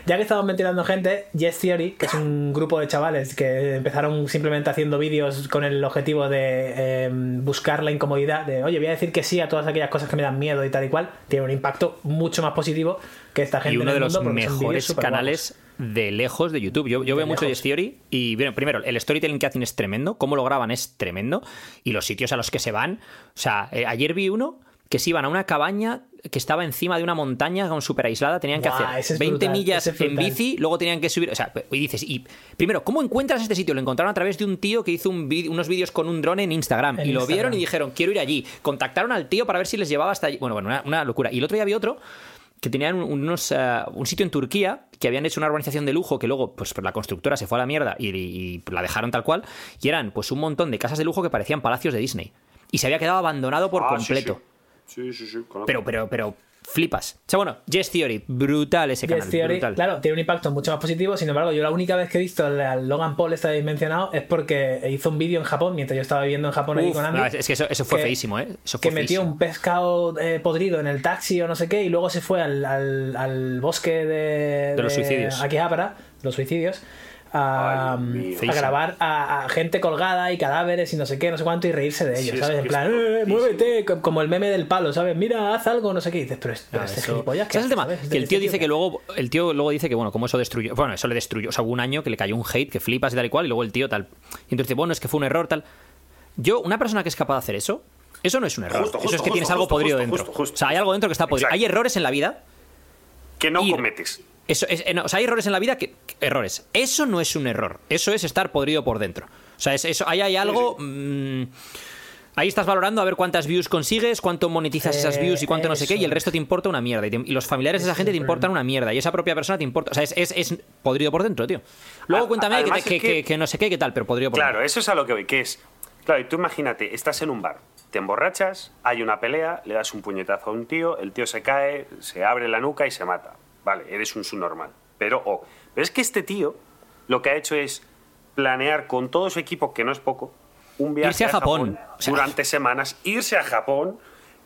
Ya que estamos mencionando gente, Yes Theory, que es un grupo de chavales que empezaron simplemente haciendo vídeos con el objetivo de em, buscar la incomodidad, de oye, voy a decir que sí a todas aquellas cosas que me dan miedo y tal y cual, tiene un impacto mucho más positivo que esta gente. Y uno de los mejores canales de lejos de YouTube. Yo, veo mucho Yes Theory y bueno, primero, el storytelling que hacen es tremendo, cómo lo graban es tremendo y los sitios a los que se van. O sea, eh, ayer vi uno que se iban a una cabaña que estaba encima de una montaña con súper aislada, tenían que hacer 20 millas en bici, luego tenían que subir, o sea, y dices, y primero, ¿cómo encuentras este sitio? Lo encontraron a través de un tío que hizo unos vídeos con un dron en Instagram y lo vieron y dijeron, quiero ir allí. Contactaron al tío para ver si les llevaba hasta allí. Bueno, bueno, una, locura. Y el otro día había otro que tenían unos, eh, un sitio en Turquía que habían hecho una urbanización de lujo que luego, pues la constructora se fue a la mierda y, la dejaron tal cual. Y eran, pues, un montón de casas de lujo que parecían palacios de Disney. Y se había quedado abandonado por ah, completo. Sí, sí, sí. pero, pero, pero flipas. O sea, bueno, Yes Theory, brutal ese canal. Theory, claro, tiene un impacto mucho más positivo. Sin embargo, yo la única vez que he visto al Logan Paul este mencionado es porque hizo un vídeo en Japón mientras yo estaba viviendo en Japón ahí con Andy. es que eso, fue feísimo, ¿eh? que metió un pescado eh, podrido en el taxi o no sé qué y luego se fue al, al, bosque de, de, los suicidios. Aquí para los suicidios a, grabar a, gente colgada y cadáveres y no sé qué, no sé cuánto y reírse de ellos, ¿sabes? En plan, eh, muévete, como el meme del palo, ¿sabes? Mira, haz algo, no sé qué. Y dices, pero, pero este gilipollas, ¿qué es el tema? Que el tío dice que luego, el tío luego dice que, bueno, como eso destruyó, bueno, eso le destruyó, o sea, hubo un año que le cayó un hate, que flipas y tal y cual, y luego el tío tal. Y entonces dice, bueno, es que fue un error, tal. Yo, una persona que es capaz de hacer eso, eso no es un error. eso es que tienes algo podrido dentro. O sea, hay algo dentro que está podrido. Hay errores en la vida. Que no cometes. Eso es, eh, o sea, hay errores en la vida que. Errores. Eso no es un error. Eso es estar podrido por dentro. O sea, es, eso, ahí hay algo. Mm, ahí estás valorando a ver cuántas views consigues, cuánto monetizas esas views y cuánto no sé qué, y el resto te importa una mierda. Y, los familiares de esa gente te importan una mierda. Y esa propia persona te importa. O sea, es, es, podrido por dentro, tío. Luego cuéntame que, no sé qué, qué tal, pero podrido por claro, dentro. Claro, eso es a lo que voy, que es. Claro, y tú imagínate, estás en un bar, te emborrachas, hay una pelea, le das un puñetazo a un tío, el tío se cae, se abre la nuca y se mata. Vale, eres un subnormal. Pero, pero es que este tío lo que ha hecho es planear con todo su equipo, que no es poco, un viaje a Japón, durante semanas, irse a Japón,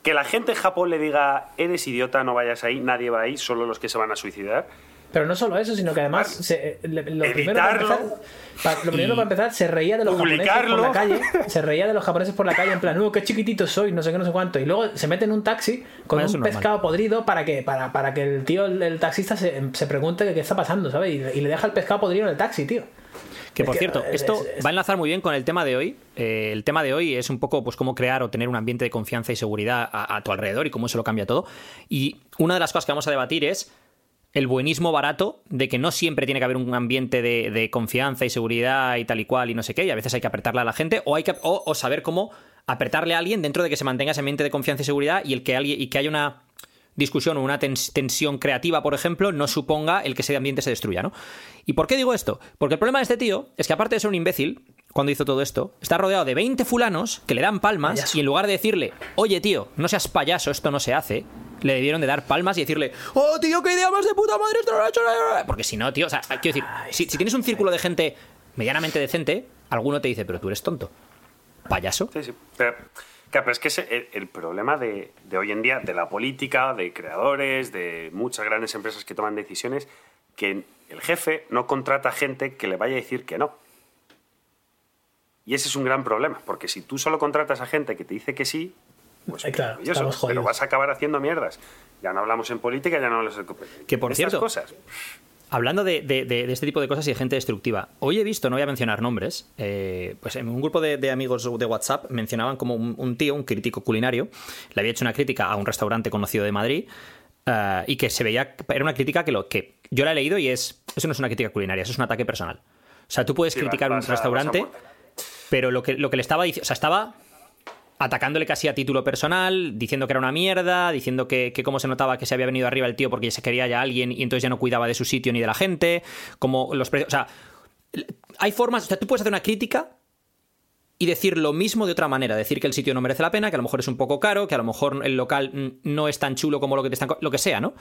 que la gente en Japón le diga, eres idiota, no vayas ahí, nadie va ahí, solo los que se van a suicidar. Pero no solo eso, sino que además eh, lo, primero para empezar, lo primero para empezar se reía de los japoneses por la calle, se reía de los japoneses por la calle en plan, "Uh, qué chiquitito soy, no sé qué, no sé cuánto." Y luego se mete en un taxi con un pescado podrido para que para, para que el tío el, taxista se, se, pregunte qué está pasando, ¿sabes? Y, le deja el pescado podrido en el taxi, tío. Que por cierto, esto va a enlazar muy bien con el tema de hoy. Eh, el tema de hoy es un poco pues cómo crear o tener un ambiente de confianza y seguridad a, a tu alrededor y cómo eso lo cambia todo. Y una de las cosas que vamos a debatir es el buenismo barato de que no siempre tiene que haber un ambiente de, confianza y seguridad y tal y cual y no sé qué, y a veces hay que apretarle a la gente o, hay que, o, saber cómo apretarle a alguien dentro de que se mantenga ese ambiente de confianza y seguridad y el que, alguien, y que haya una discusión o una tensión creativa, por ejemplo, no suponga el que ese ambiente se destruya, ¿no? ¿Y por qué digo esto? Porque el problema de este tío es que aparte de ser un imbécil, cuando hizo todo esto, está rodeado de 20 fulanos que le dan palmas y en lugar de decirle, oye tío, no seas payaso, esto no se hace, le debieron de dar palmas y decirle, oh, tío, qué idea más de puta madre, esto no lo ha hecho Porque si no, tío, o sea, quiero decir, si, tienes un círculo de gente medianamente decente, alguno te dice, pero tú eres tonto. ¿Payaso? Sí, sí. Pero, pero es que es el, problema de, hoy en día, de la política, de creadores, de muchas grandes empresas que toman decisiones, que el jefe no contrata gente que le vaya a decir que no. Y ese es un gran problema, porque si tú solo contratas a gente que te dice que sí, pues claro, pero vas a acabar haciendo mierdas. Ya no hablamos en política, ya no hablamos en... Que por cierto, cosas. Hablando de, este tipo de cosas y de gente destructiva, hoy he visto, no voy a mencionar nombres, eh, pues en un grupo de, amigos de WhatsApp mencionaban como un, tío, un crítico culinario, le había hecho una crítica a un restaurante conocido de Madrid eh, y que se veía, era una crítica que, lo, que yo la he leído y es, eso no es una crítica culinaria, eso es un ataque personal. O sea, tú puedes criticar un restaurante, pero lo que, lo que le estaba diciendo, o sea, estaba atacándole casi a título personal, diciendo que era una mierda, diciendo que, que cómo se notaba que se había venido arriba el tío porque se quería ya alguien y entonces ya no cuidaba de su sitio ni de la gente, como los precios, o sea, hay formas, o sea, tú puedes hacer una crítica y decir lo mismo de otra manera, decir que el sitio no merece la pena, que a lo mejor es un poco caro, que a lo mejor el local no es tan chulo como lo que te están lo que sea, ¿no?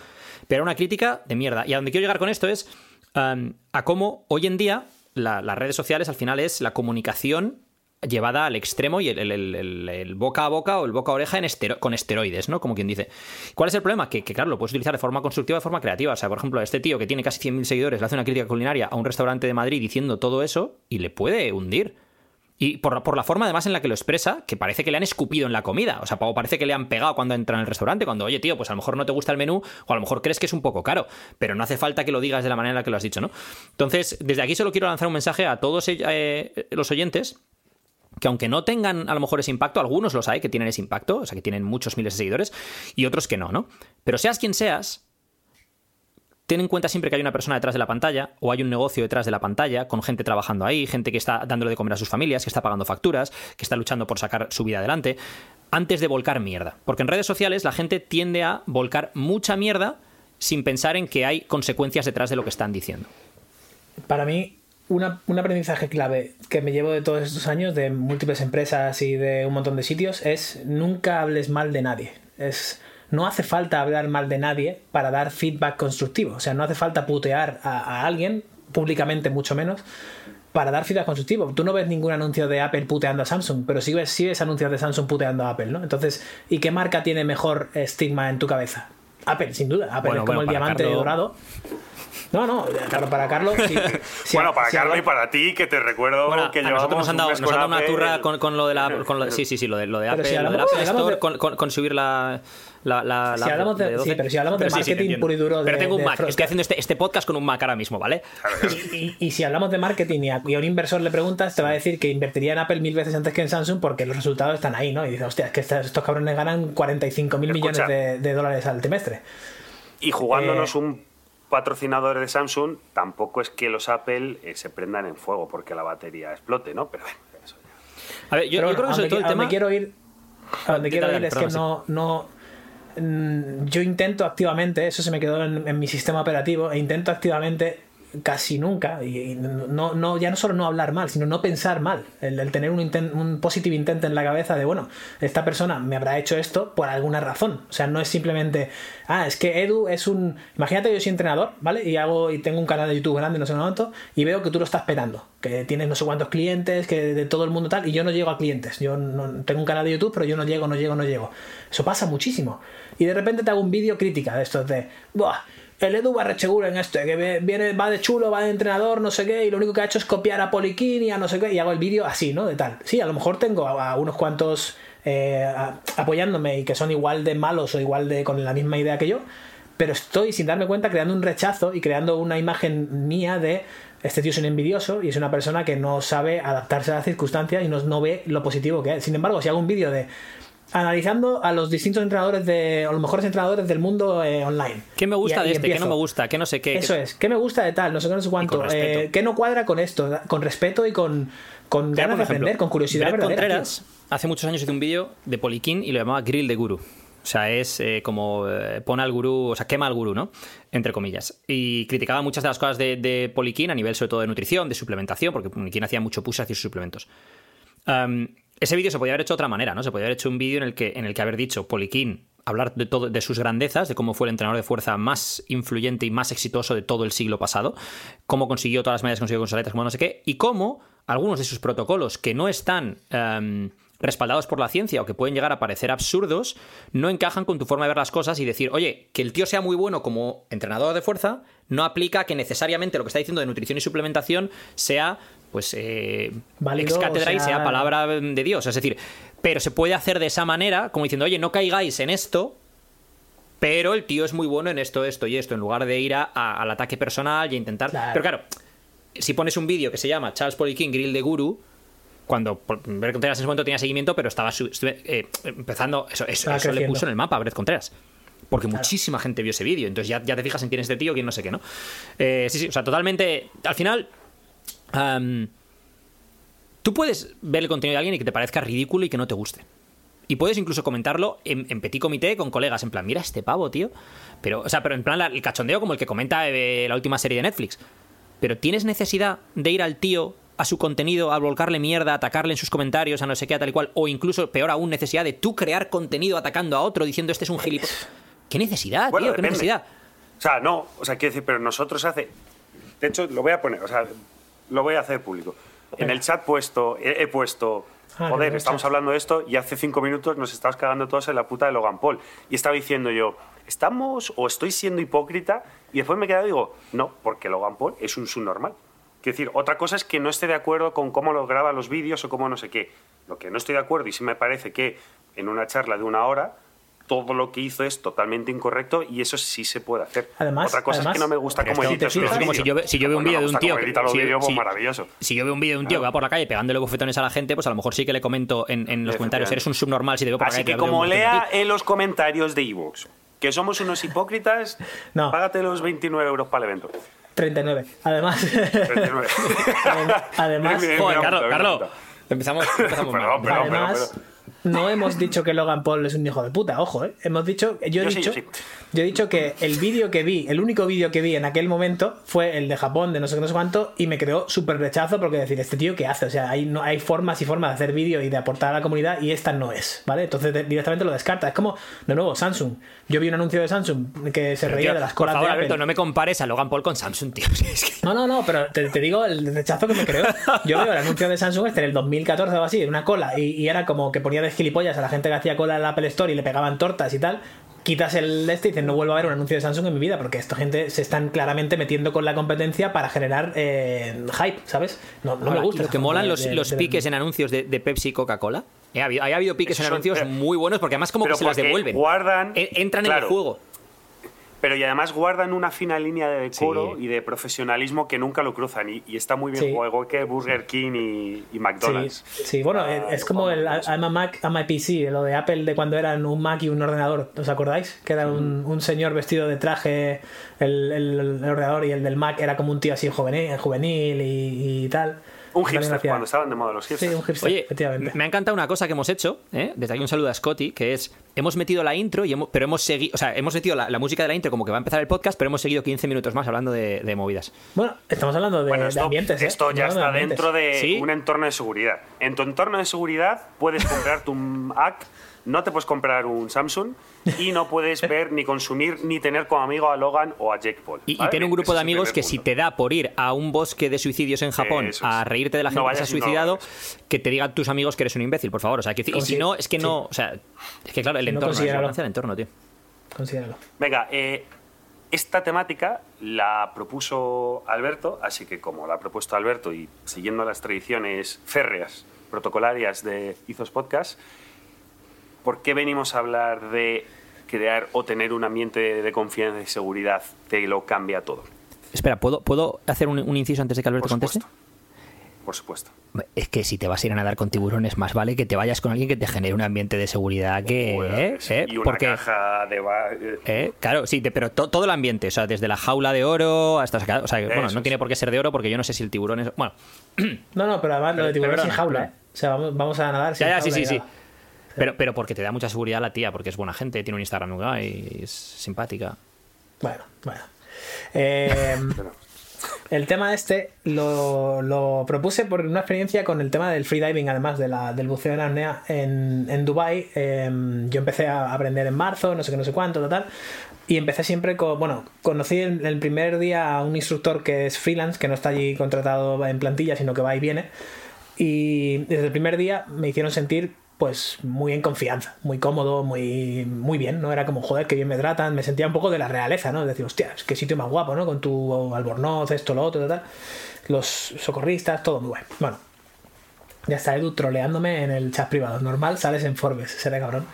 Pero una crítica de mierda. Y a donde quiero llegar con esto es um, a cómo hoy en día las redes sociales al final es la comunicación llevada al extremo y el, boca a boca o el boca a oreja con esteroides, ¿no? Como quien dice. ¿Cuál es el problema? Que, claro, lo puedes utilizar de forma constructiva, de forma creativa. O sea, por ejemplo, este tío que tiene casi 100.000 seguidores le hace una crítica culinaria a un restaurante de Madrid diciendo todo eso y le puede hundir. Y por, la forma además en la que lo expresa, que parece que le han escupido en la comida. O sea, parece que le han pegado cuando entra en el restaurante. Cuando, oye, tío, pues a lo mejor no te gusta el menú, o a lo mejor crees que es un poco caro. Pero no hace falta que lo digas de la manera en la que lo has dicho, ¿no? Entonces, desde aquí solo quiero lanzar un mensaje a todos eh, los oyentes que aunque no tengan a lo mejor ese impacto, algunos los hay que tienen ese impacto, o sea, que tienen muchos miles de seguidores, y otros que no, ¿no? Pero seas quien seas, ten en cuenta siempre que hay una persona detrás de la pantalla, o hay un negocio detrás de la pantalla, con gente trabajando ahí, gente que está dándole de comer a sus familias, que está pagando facturas, que está luchando por sacar su vida adelante, antes de volcar mierda. Porque en redes sociales la gente tiende a volcar mucha mierda sin pensar en que hay consecuencias detrás de lo que están diciendo. Para mí, una, un aprendizaje clave que me llevo de todos estos años, de múltiples empresas y de un montón de sitios, es nunca hables mal de nadie. Es, no hace falta hablar mal de nadie para dar feedback constructivo. O sea, no hace falta putear a, alguien, públicamente mucho menos, para dar feedback constructivo. Tú no ves ningún anuncio de Apple puteando a Samsung, pero sí ves, sí ves anuncios de Samsung puteando a Apple, ¿no? Entonces, ¿y qué marca tiene mejor estigma en tu cabeza? Apple, sin duda. Apple es como el diamante dorado. No, no, claro, para Carlos. bueno, para Carlos y para ti, que te recuerdo que nosotros nos han dado, nos han dado una turra con, con, lo de la. Con lo sí, sí, sí, lo de, lo de Apple, lo de Apple Store, con, con, subir la. La, la, si hablamos de, sí, pero si hablamos de marketing puro y duro. pero tengo un Mac, estoy haciendo este, este, podcast con un Mac ahora mismo, ¿vale? Y, y, si hablamos de marketing y a, un inversor le preguntas, te va a decir que invertiría en Apple mil veces antes que en Samsung porque los resultados están ahí, ¿no? Y dices, hostia, es que estos, cabrones ganan 45 mil millones de, de, dólares al trimestre. Y jugándonos eh, un patrocinador de Samsung, tampoco es que los Apple eh, se prendan en fuego porque la batería explote, ¿no? Pero bueno, eso ya. A ver, yo, creo que sobre todo el tema. quiero ir, a donde quiero ir es que no, no. Mm, yo intento activamente, eso se me quedó en, en mi sistema operativo, e intento activamente casi nunca. Y, no, no, ya no solo no hablar mal, sino no pensar mal. El, tener un, un positive intent en la cabeza de, bueno, esta persona me habrá hecho esto por alguna razón. O sea, no es simplemente, ah, es que Edu es un. Imagínate, yo soy entrenador, ¿vale? Y hago y tengo un canal de YouTube grande, no sé cuánto, y veo que tú lo estás esperando. Que tienes no sé cuántos clientes, que de todo el mundo tal, y yo no llego a clientes. Yo no, tengo un canal de YouTube, pero yo no llego, no llego, no llego. Eso pasa muchísimo. Y de repente te hago un vídeo crítica de estos de, Buah, el Edu seguro en este, que viene, va de chulo, va de entrenador, no sé qué, y lo único que ha hecho es copiar a Poliquín y a no sé qué, y hago el vídeo así, ¿no? De tal. Sí, a lo mejor tengo a, unos cuantos eh, apoyándome y que son igual de malos o igual de con la misma idea que yo, pero estoy sin darme cuenta creando un rechazo y creando una imagen mía de este tío es un envidioso y es una persona que no sabe adaptarse a las circunstancias y no, no ve lo positivo que es. Sin embargo, si hago un vídeo de analizando a los distintos entrenadores de, o los mejores entrenadores del mundo eh, online. ¿Qué me gusta de este? ¿Qué no me gusta? ¿Qué no sé qué? Eso es, ¿qué me gusta de tal? No sé qué, no sé cuánto. Eh, ¿Qué no cuadra con esto? Con respeto y con, con ganas de aprender, con curiosidad verdadera. hace muchos años hizo un vídeo de Poliquín y lo llamaba Grill de Guru. O sea, es eh, como pon al gurú, o sea, quema al gurú, ¿no? Entre comillas. Y criticaba muchas de las cosas de, de Poliquín a nivel sobre todo de nutrición, de suplementación, porque Poliquín hacía mucho push hacia sus suplementos ese vídeo se podía haber hecho de otra manera, ¿no? Se podía haber hecho un vídeo en el que, en el que haber dicho Poliquín, hablar de todo, de sus grandezas, de cómo fue el entrenador de fuerza más influyente y más exitoso de todo el siglo pasado, cómo consiguió todas las medallas que consiguió con sus como no sé qué, y cómo algunos de sus protocolos que no están em, respaldados por la ciencia o que pueden llegar a parecer absurdos, no encajan con tu forma de ver las cosas y decir, oye, que el tío sea muy bueno como entrenador de fuerza, no aplica que necesariamente lo que está diciendo de nutrición y suplementación sea pues eh, ex cátedra y sea palabra de Dios. Es decir, pero se puede hacer de esa manera, como diciendo, oye, no caigáis en esto, pero el tío es muy bueno en esto, esto y esto, en lugar de ir a, al ataque personal y intentar. Pero claro, si pones un vídeo que se llama Charles Poliquin Grill de Guru, cuando Brett Contreras en ese momento tenía seguimiento, pero estaba eh, empezando. Eso, eso, le puso en el mapa a Brett Contreras. Porque muchísima gente vio ese vídeo. Entonces ya, ya, te fijas en quién es este tío, quién no sé qué, ¿no? Eh, sí, sí, o sea, totalmente. Al final, tú puedes ver el contenido de alguien y que te parezca ridículo y que no te guste. Y puedes incluso comentarlo en, petit comité con colegas, en plan, mira este pavo, tío. Pero, o sea, pero en plan el cachondeo como el que comenta la última serie de Netflix. Pero tienes necesidad de ir al tío a su contenido, a volcarle mierda, a atacarle en sus comentarios, a no sé qué, a tal y cual, o incluso, peor aún, necesidad de tú crear contenido atacando a otro diciendo este es un gilipollas. ¿Qué necesidad, tío? ¿Qué necesidad? O sea, no, o sea, quiero decir, pero nosotros hace. De hecho, lo voy a poner, o sea, lo voy a hacer público. En el chat puesto, he, puesto, ah, joder, estamos hablando de esto y hace cinco minutos nos estabas cagando todos en la puta de Logan Paul. Y estaba diciendo yo, ¿estamos o estoy siendo hipócrita? Y después me he quedado y digo, no, porque Logan Paul es un subnormal. Quiero decir, otra cosa es que no esté de acuerdo con cómo lo graba los vídeos o cómo no sé qué. Lo que no estoy de acuerdo y sí me parece que en una charla de una hora todo lo que hizo es totalmente incorrecto y eso sí se puede hacer. Además, Otra cosa es que no me gusta como editas los como si yo, si yo veo un vídeo de un tío que, si, maravilloso. si yo veo un vídeo de un tío que va por la calle pegándole bofetones a la gente, pues a lo mejor sí que le comento en, los comentarios, eres un subnormal si te veo por Así la calle. Así que como lea en los comentarios de Evox que somos unos hipócritas, no. págate los 29 euros para el evento. 39. Además. 39. además. Joder, Carlos, Carlos. Empezamos, empezamos perdón, perdón, además, no hemos dicho que Logan Paul es un hijo de puta, ojo, ¿eh? Hemos dicho, yo he dicho, Yo he dicho que el vídeo que vi, el único vídeo que vi en aquel momento fue el de Japón, de no sé qué, no sé cuánto, y me creó súper rechazo porque decir, este tío, ¿qué hace? O sea, hay, no, hay formas y formas de hacer vídeo y de aportar a la comunidad y esta no es, ¿vale? Entonces directamente lo descarta. Es como, de nuevo, Samsung. Yo vi un anuncio de Samsung que se reía de las colas por favor, de Apple. Alberto, no me compares a Logan Paul con Samsung, tío. No, no, no, pero te, te digo el rechazo que me creó. Yo veo el anuncio de Samsung este en el 2014 o así, en una cola, y, y era como que ponía de gilipollas a la gente que hacía cola en la Apple Store y le pegaban tortas y tal. Quitas el este y dices, no vuelvo a ver un anuncio de Samsung en mi vida, porque esta gente se están claramente metiendo con la competencia para generar eh, hype, ¿sabes? No, no me gusta. Lo que molan los, de- los de- piques en anuncios de, de Pepsi y Coca-Cola. Eh, ha habido- ha habido piques en anuncios pero- muy buenos porque además como que se las devuelven. guardan- E- Entran en el juego. Pero y además guardan una fina línea de decoro Sí. y de profesionalismo que nunca lo cruzan. Y, y está muy bien Sí. igual que Burger King y, y McDonald's. Sí, sí, bueno, Ah, es como el I'm a Mac, I'm a PC, lo de Apple de cuando eran un Mac y un ordenador, ¿os acordáis? Que era un, un señor vestido de traje, el, el- el ordenador y el del Mac era como un tío así juvenil, juvenil y, y tal. Un hipster, cuando estaban de moda los Sí, hipsters. un hipster, Oye, efectivamente. me ha encantado una cosa que hemos hecho, ¿eh? desde aquí un saludo a Scotty, que es, hemos metido la intro, y hemos- pero hemos seguido, o sea, hemos metido la, la música de la intro como que va a empezar el podcast, pero hemos seguido 15 minutos más hablando de, de movidas. Bueno, estamos hablando de, Bueno, de esto, ambientes. ¿eh? esto ya está de dentro de ¿Sí? un entorno de seguridad. En tu entorno de seguridad puedes comprar tu Mac, no te puedes comprar un Samsung y no puedes ver ni consumir ni tener como amigo a Logan o a Jake Paul. Y, y tiene un grupo de el amigos que si te da por ir a un bosque de suicidios en Japón es. a reírte de la gente No que se ha vayas no suicidado, vayas. que te digan tus amigos que eres un imbécil, por favor. O sea, que, y si no, es que sí. no, o sea, es que claro, el no, entorno, es del entorno, tío. Considéralo. Venga, eh, esta temática la propuso Alberto, así que como la ha propuesto Alberto y siguiendo las tradiciones férreas, protocolarias de Izos Podcast, ¿por qué venimos a hablar de crear o tener un ambiente de confianza y seguridad que lo cambia todo? Espera, ¿puedo, ¿puedo hacer un, un inciso antes de que Alberto conteste? Por supuesto. Es que si te vas a ir a nadar con tiburones, más vale que te vayas con alguien que te genere un ambiente de seguridad que... ¿eh? ¿eh? y una Porque... caja de... eh, ¿Eh? Claro, sí, te- pero to- todo el ambiente, o sea, desde la jaula de oro hasta sacar, o sea, bueno, Eso no es. tiene por qué ser de oro porque yo no sé si el tiburón es, bueno, No, no, pero además lo de Pero- tiburón pero sin perdona, jaula. ¿eh? O sea, vamos, vamos a nadar sin ya, ya, sí, jaula sí, sí. Pero, pero porque te da mucha seguridad la tía, porque es buena gente, tiene un Instagram y es simpática. Bueno, bueno. Eh, el tema este lo, lo propuse por una experiencia con el tema del freediving, además de la, del buceo en apnea en, en Dubai. yo empecé a aprender en marzo, no sé qué, no sé cuánto, total. Y empecé siempre con, bueno, conocí el, el primer día a un instructor que es freelance, que no está allí contratado en plantilla, sino que va y viene. Y desde el primer día me hicieron sentir pues muy en confianza, muy cómodo, muy, muy bien, ¿no? Era como, joder, que bien me tratan, me sentía un poco de la realeza, ¿no? Es decir, hostia, qué sitio más guapo, ¿no? Con tu albornoz, esto, lo otro, tal. Los socorristas, todo muy bueno. Bueno, ya está Edu troleándome en el chat privado. Normal, sales en Forbes, será cabrón.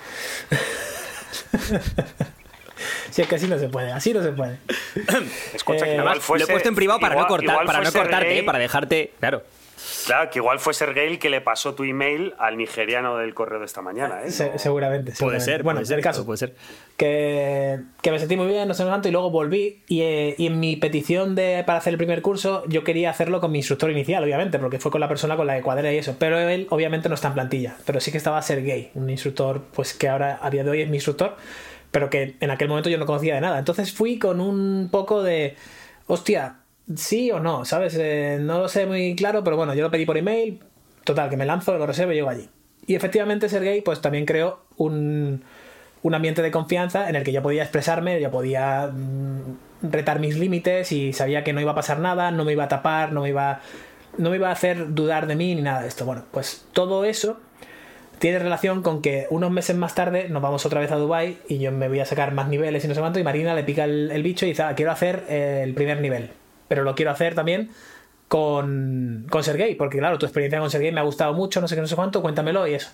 si es que así no se puede, así no se puede. Escucha, que Eh, igual Además, fuese- lo he puesto en privado para igual- no cortar, para no cortarte, eh, para dejarte, claro. Claro, que igual fue Sergei el que le pasó tu email al nigeriano del correo de esta mañana, ¿eh? Se- seguramente, Puede ser, Bueno, puede ser, el caso. puede ser. que, que me sentí muy bien, no sé cuánto, y luego volví. Y, eh, y en mi petición de, para hacer el primer curso, yo quería hacerlo con mi instructor inicial, obviamente, porque fue con la persona con la que cuadré y eso. Pero él, obviamente, no está en plantilla. Pero sí que estaba Sergey, un instructor, pues que ahora a día de hoy es mi instructor, pero que en aquel momento yo no conocía de nada. Entonces fui con un poco de. Hostia, sí o no, ¿sabes? Eh, no lo sé muy claro, pero bueno, yo lo pedí por email. Total, que me lanzo, lo reservo y llego allí. Y efectivamente, Sergey, pues también creó un un ambiente de confianza en el que yo podía expresarme, yo podía mm, retar mis límites y sabía que no iba a pasar nada, no me iba a tapar, no me iba, no me iba a hacer dudar de mí ni nada de esto. Bueno, pues todo eso tiene relación con que unos meses más tarde nos vamos otra vez a Dubai y yo me voy a sacar más niveles y no sé cuánto y Marina le pica el, bicho y dice, ah, quiero hacer eh, el primer nivel, pero lo quiero hacer también con, con Sergey, porque claro, tu experiencia con Sergey me ha gustado mucho, no sé qué, no sé cuánto, cuéntamelo y eso.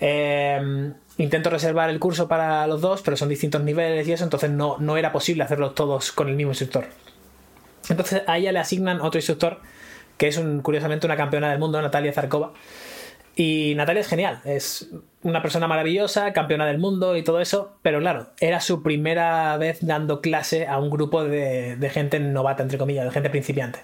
Eh, intento reservar el curso para los dos, pero son distintos niveles y eso, entonces no, no era posible hacerlos todos con el mismo instructor. Entonces a ella le asignan otro instructor, que es un, curiosamente una campeona del mundo, Natalia Zarkova. Y Natalia es genial, es una persona maravillosa, campeona del mundo y todo eso, pero claro, era su primera vez dando clase a un grupo de, de gente novata, entre comillas, de gente principiante.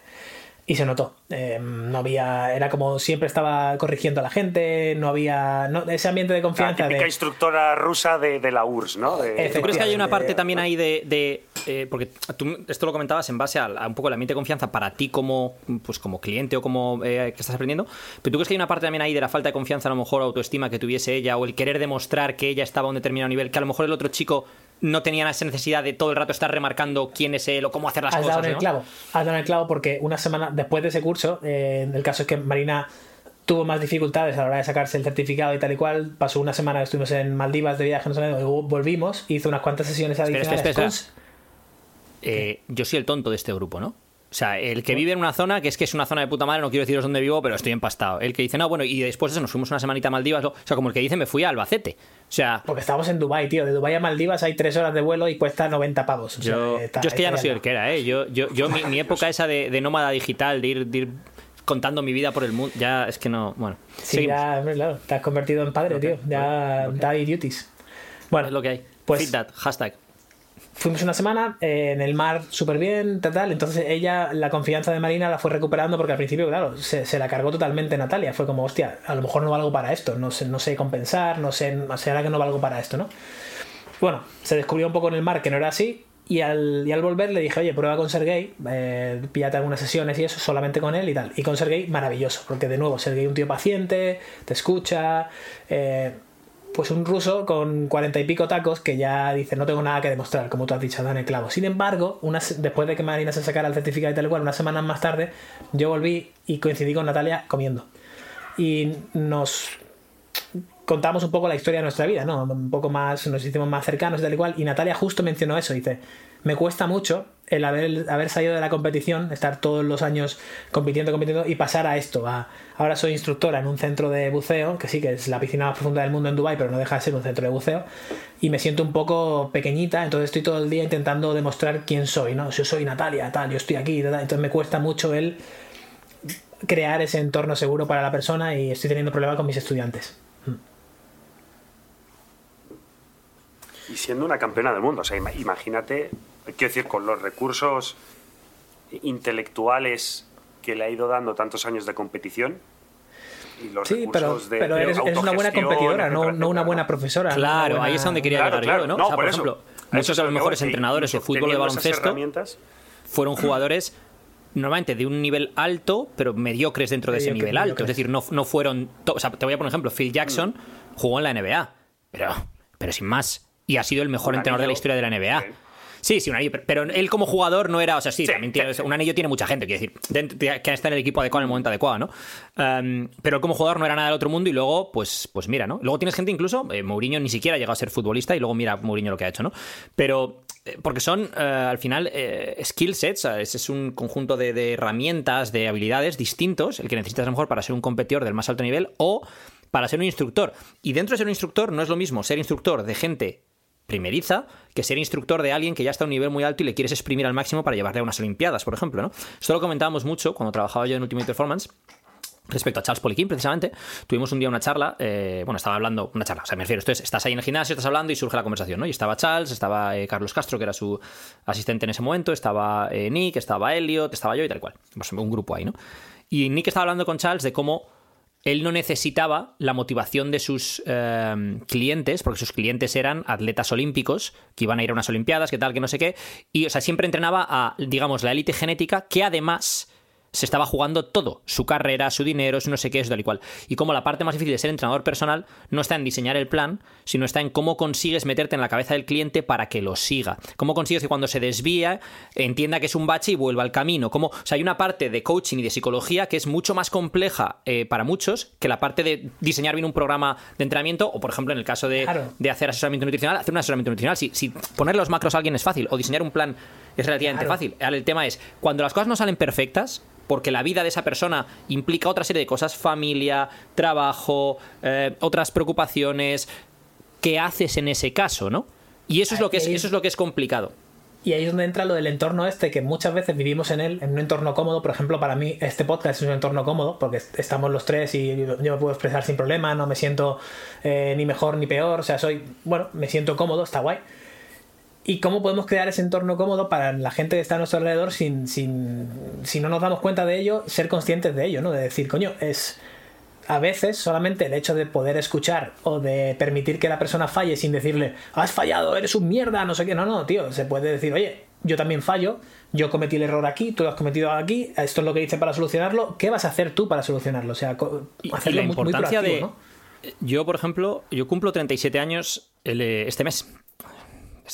Y se notó. Eh, no había, era como siempre estaba corrigiendo a la gente, no había ese ambiente de confianza. La típica instructora rusa de, la URSS, ¿no? ¿Tú crees que hay una parte también ahí de, eh, porque tú esto lo comentabas en base a, un poco el ambiente de confianza para ti como, pues como cliente o como eh, que estás aprendiendo, pero tú crees que hay una parte también ahí de la falta de confianza, a lo mejor autoestima que tuviese ella o el querer demostrar que ella estaba a un determinado nivel, que a lo mejor el otro chico no tenían esa necesidad de todo el rato estar remarcando quién es él o cómo hacer las has cosas. Dado en el clavo. Has dado en el clavo porque una semana después de ese curso, eh, el caso es que Marina tuvo más dificultades a la hora de sacarse el certificado y tal y cual. Pasó una semana que estuvimos en Maldivas de viaje, no sé, volvimos, hizo unas cuantas sesiones adicionales. Eh, yo soy el tonto de este grupo, ¿no? O sea, el que vive en una zona, que es que es una zona de puta madre, no quiero deciros dónde vivo, pero estoy empastado. El que dice, no, bueno, y después de eso nos fuimos una semanita a Maldivas. O sea, como el que dice, me fui a Albacete. O sea. Porque estábamos en Dubai tío. De Dubai a Maldivas hay tres horas de vuelo y cuesta 90 pavos. yo, yo es que ya no soy el que era, ¿eh? Yo, yo, yo mi, época esa de, nómada digital, de ir, contando mi vida por el mundo, ya es que no. Bueno. Sí, ya, claro. Te has convertido en padre, tío. Ya, daddy duties. Bueno, es lo que hay. Pues. Feed that, hashtag fuimos una semana eh, en el mar súper bien, tal, tal. Entonces ella, la confianza de Marina la fue recuperando porque al principio, claro, se, la cargó totalmente Natalia. Fue como, hostia, a lo mejor no valgo para esto, no sé, no sé compensar, no sé, será que no valgo para esto, ¿no? Bueno, se descubrió un poco en el mar que no era así. Y al, y al volver le dije, oye, prueba con Sergey, eh, píllate algunas sesiones y eso, solamente con él y tal. Y con Sergey, maravilloso, porque de nuevo, Sergey un tío paciente, te escucha, eh, pues un ruso con cuarenta y pico tacos que ya dice no tengo nada que demostrar, como tú has dicho, Dan el clavo. Sin embargo, después de que Marina se sacara el certificado y tal cual, unas semanas más tarde, yo volví y coincidí con Natalia comiendo. Y nos contamos un poco la historia de nuestra vida, ¿no? Un poco más, nos hicimos más cercanos y tal y cual. Y Natalia justo mencionó eso, dice, me cuesta mucho el haber, haber salido de la competición, estar todos los años compitiendo, compitiendo y pasar a esto. ahora soy instructora en un centro de buceo, que sí que es la piscina más profunda del mundo en Dubai, pero no deja de ser un centro de buceo. Y me siento un poco pequeñita, entonces estoy todo el día intentando demostrar quién soy, ¿no? Yo soy Natalia, tal, yo estoy aquí, entonces me cuesta mucho el crear ese entorno seguro para la persona y estoy teniendo problemas con mis estudiantes. Y siendo una campeona del mundo, o sea, imagínate quiero decir, con los recursos intelectuales que le ha ido dando tantos años de competición. Sí, pero, pero eres, una buena competidora, no, una buena profesora. Claro, ahí es donde quería llegar yo, ¿no? por, ejemplo, muchos de los mejores entrenadores de fútbol de baloncesto fueron jugadores normalmente de un nivel alto, pero mediocres dentro de ese nivel alto. Es decir, no, no fueron. O sea, te voy a poner un ejemplo. Phil Jackson jugó en la NBA, pero, pero sin más. Y ha sido el mejor entrenador de la historia de la NBA. Sí, sí, un anillo. Pero él como jugador no era. O sea, sí, también tiene, un anillo tiene mucha gente, quiero decir. Que está en el equipo adecuado en el momento adecuado, ¿no? Em, pero él como jugador no era nada del otro mundo y luego, pues, pues mira, ¿no? Luego tienes gente incluso. Eh, Mourinho ni siquiera ha llegado a ser futbolista y luego mira Mourinho lo que ha hecho, ¿no? Pero. Eh, porque son, eh, al final, skill sets, es un conjunto de, de herramientas, de habilidades distintos, el que necesitas a lo mejor para ser un competidor del más alto nivel o para ser un instructor. Y dentro de ser un instructor no es lo mismo ser instructor de gente primeriza que ser instructor de alguien que ya está a un nivel muy alto y le quieres exprimir al máximo para llevarle a unas Olimpiadas, por ejemplo. ¿no? Esto lo comentábamos mucho cuando trabajaba yo en Ultimate Performance. Respecto a Charles Poliquín, precisamente, tuvimos un día una charla, eh, bueno, estaba hablando, una charla, o sea, me refiero, estás ahí en el gimnasio, estás hablando y surge la conversación, ¿no? Y estaba Charles, estaba eh, Carlos Castro, que era su asistente en ese momento, estaba eh, Nick, estaba Elliot, estaba yo y tal cual. Pues un grupo ahí, ¿no? Y Nick estaba hablando con Charles de cómo él no necesitaba la motivación de sus eh, clientes, porque sus clientes eran atletas olímpicos que iban a ir a unas Olimpiadas, que tal, que no sé qué, y o sea, siempre entrenaba a, digamos, la élite genética que además se estaba jugando todo, su carrera, su dinero, su no sé qué, eso tal y cual. Y como la parte más difícil de ser entrenador personal no está en diseñar el plan, sino está en cómo consigues meterte en la cabeza del cliente para que lo siga. Cómo consigues que cuando se desvía entienda que es un bache y vuelva al camino. Como, o sea, hay una parte de coaching y de psicología que es mucho más compleja eh, para muchos que la parte de diseñar bien un programa de entrenamiento o, por ejemplo, en el caso de, hacer asesoramiento nutricional, hacer un asesoramiento nutricional. Si, si poner los macros a alguien es fácil o diseñar un plan es relativamente fácil. el tema es, cuando las cosas no salen perfectas, porque la vida de esa persona implica otra serie de cosas, familia, trabajo, eh, otras preocupaciones. ¿Qué haces en ese caso, no? Y eso es lo que es, eso es lo que es complicado. Y ahí es donde entra lo del entorno este, que muchas veces vivimos en él, en un entorno cómodo. Por ejemplo, para mí este podcast es un entorno cómodo, porque estamos los tres y yo me puedo expresar sin problema, no me siento eh, ni mejor ni peor. O sea, soy, bueno, me siento cómodo, está guay. Y cómo podemos crear ese entorno cómodo para la gente que está a nuestro alrededor sin, sin, si no nos damos cuenta de ello, ser conscientes de ello, ¿no? De decir, coño, es a veces solamente el hecho de poder escuchar o de permitir que la persona falle sin decirle, has fallado, eres un mierda, no sé qué, no, no, tío, se puede decir, oye, yo también fallo, yo cometí el error aquí, tú lo has cometido aquí, esto es lo que hice para solucionarlo, ¿qué vas a hacer tú para solucionarlo? O sea, hacerlo la importancia de... Yo, por ejemplo, yo cumplo 37 años eh, este mes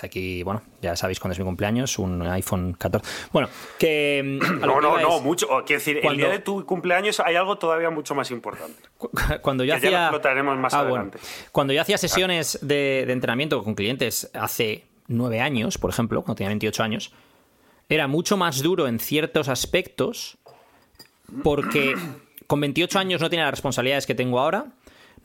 aquí, bueno, ya sabéis cuándo es mi cumpleaños, un iPhone 14. Bueno, que. Mm, no, no, no, mucho. Quiero decir, el día de tu cumpleaños hay algo todavía mucho más importante. Cuando yo hacía. Ya lo más ah, adelante. Cuando yo hacía sesiones de, de entrenamiento con clientes hace nueve años, por ejemplo, cuando tenía 28 años, era mucho más duro en ciertos aspectos porque con 28 años no tenía las responsabilidades que tengo ahora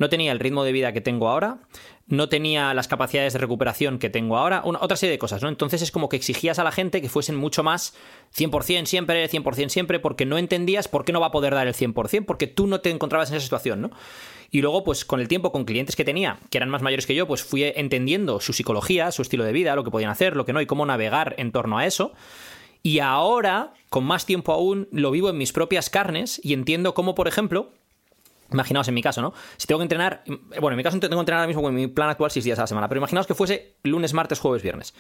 no tenía el ritmo de vida que tengo ahora, no tenía las capacidades de recuperación que tengo ahora, una, otra serie de cosas, ¿no? Entonces es como que exigías a la gente que fuesen mucho más 100% siempre, 100% siempre, porque no entendías por qué no va a poder dar el 100%, porque tú no te encontrabas en esa situación, ¿no? Y luego, pues con el tiempo, con clientes que tenía, que eran más mayores que yo, pues fui entendiendo su psicología, su estilo de vida, lo que podían hacer, lo que no, y cómo navegar en torno a eso. Y ahora, con más tiempo aún, lo vivo en mis propias carnes y entiendo cómo, por ejemplo, Imaginaos en mi caso, ¿no? Si tengo que entrenar, bueno, en mi caso tengo que entrenar ahora mismo con mi plan actual seis días a la semana, pero imaginaos que fuese lunes, martes, jueves, viernes.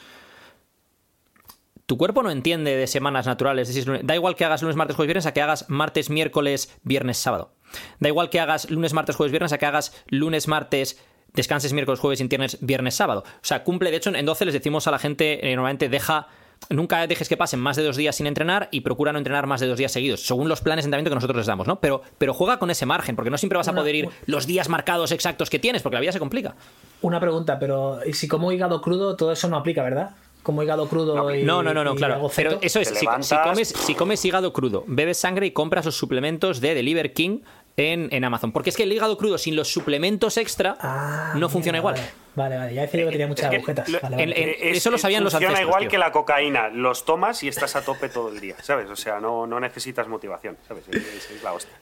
Tu cuerpo no entiende de semanas naturales. Da igual que hagas lunes, martes, jueves, viernes a que hagas martes, miércoles, viernes, sábado. Da igual que hagas lunes, martes, jueves, viernes a que hagas lunes, martes, descanses miércoles, jueves, viernes, viernes, sábado. O sea, cumple. De hecho, en 12 les decimos a la gente, eh, normalmente deja nunca dejes que pasen más de dos días sin entrenar y procura no entrenar más de dos días seguidos, según los planes de entrenamiento que nosotros les damos, ¿no? Pero, pero juega con ese margen, porque no siempre vas a poder ir los días marcados exactos que tienes, porque la vida se complica. Una pregunta, pero ¿y si como hígado crudo todo eso no aplica, verdad? Como hígado crudo no, y. No, no, no, claro. Pero eso es, si, comes, si comes hígado crudo, bebes sangre y compras los suplementos de Deliver King en, Amazon. Porque es que el hígado crudo sin los suplementos extra ah, no funciona igual. Vale, vale, ya decía que tenía muchas agujetas. eso lo sabían los Funciona igual que la cocaína. Los tomas y estás a tope todo el día, ¿sabes? O sea, no, no necesitas motivación, ¿sabes? Es, la hostia.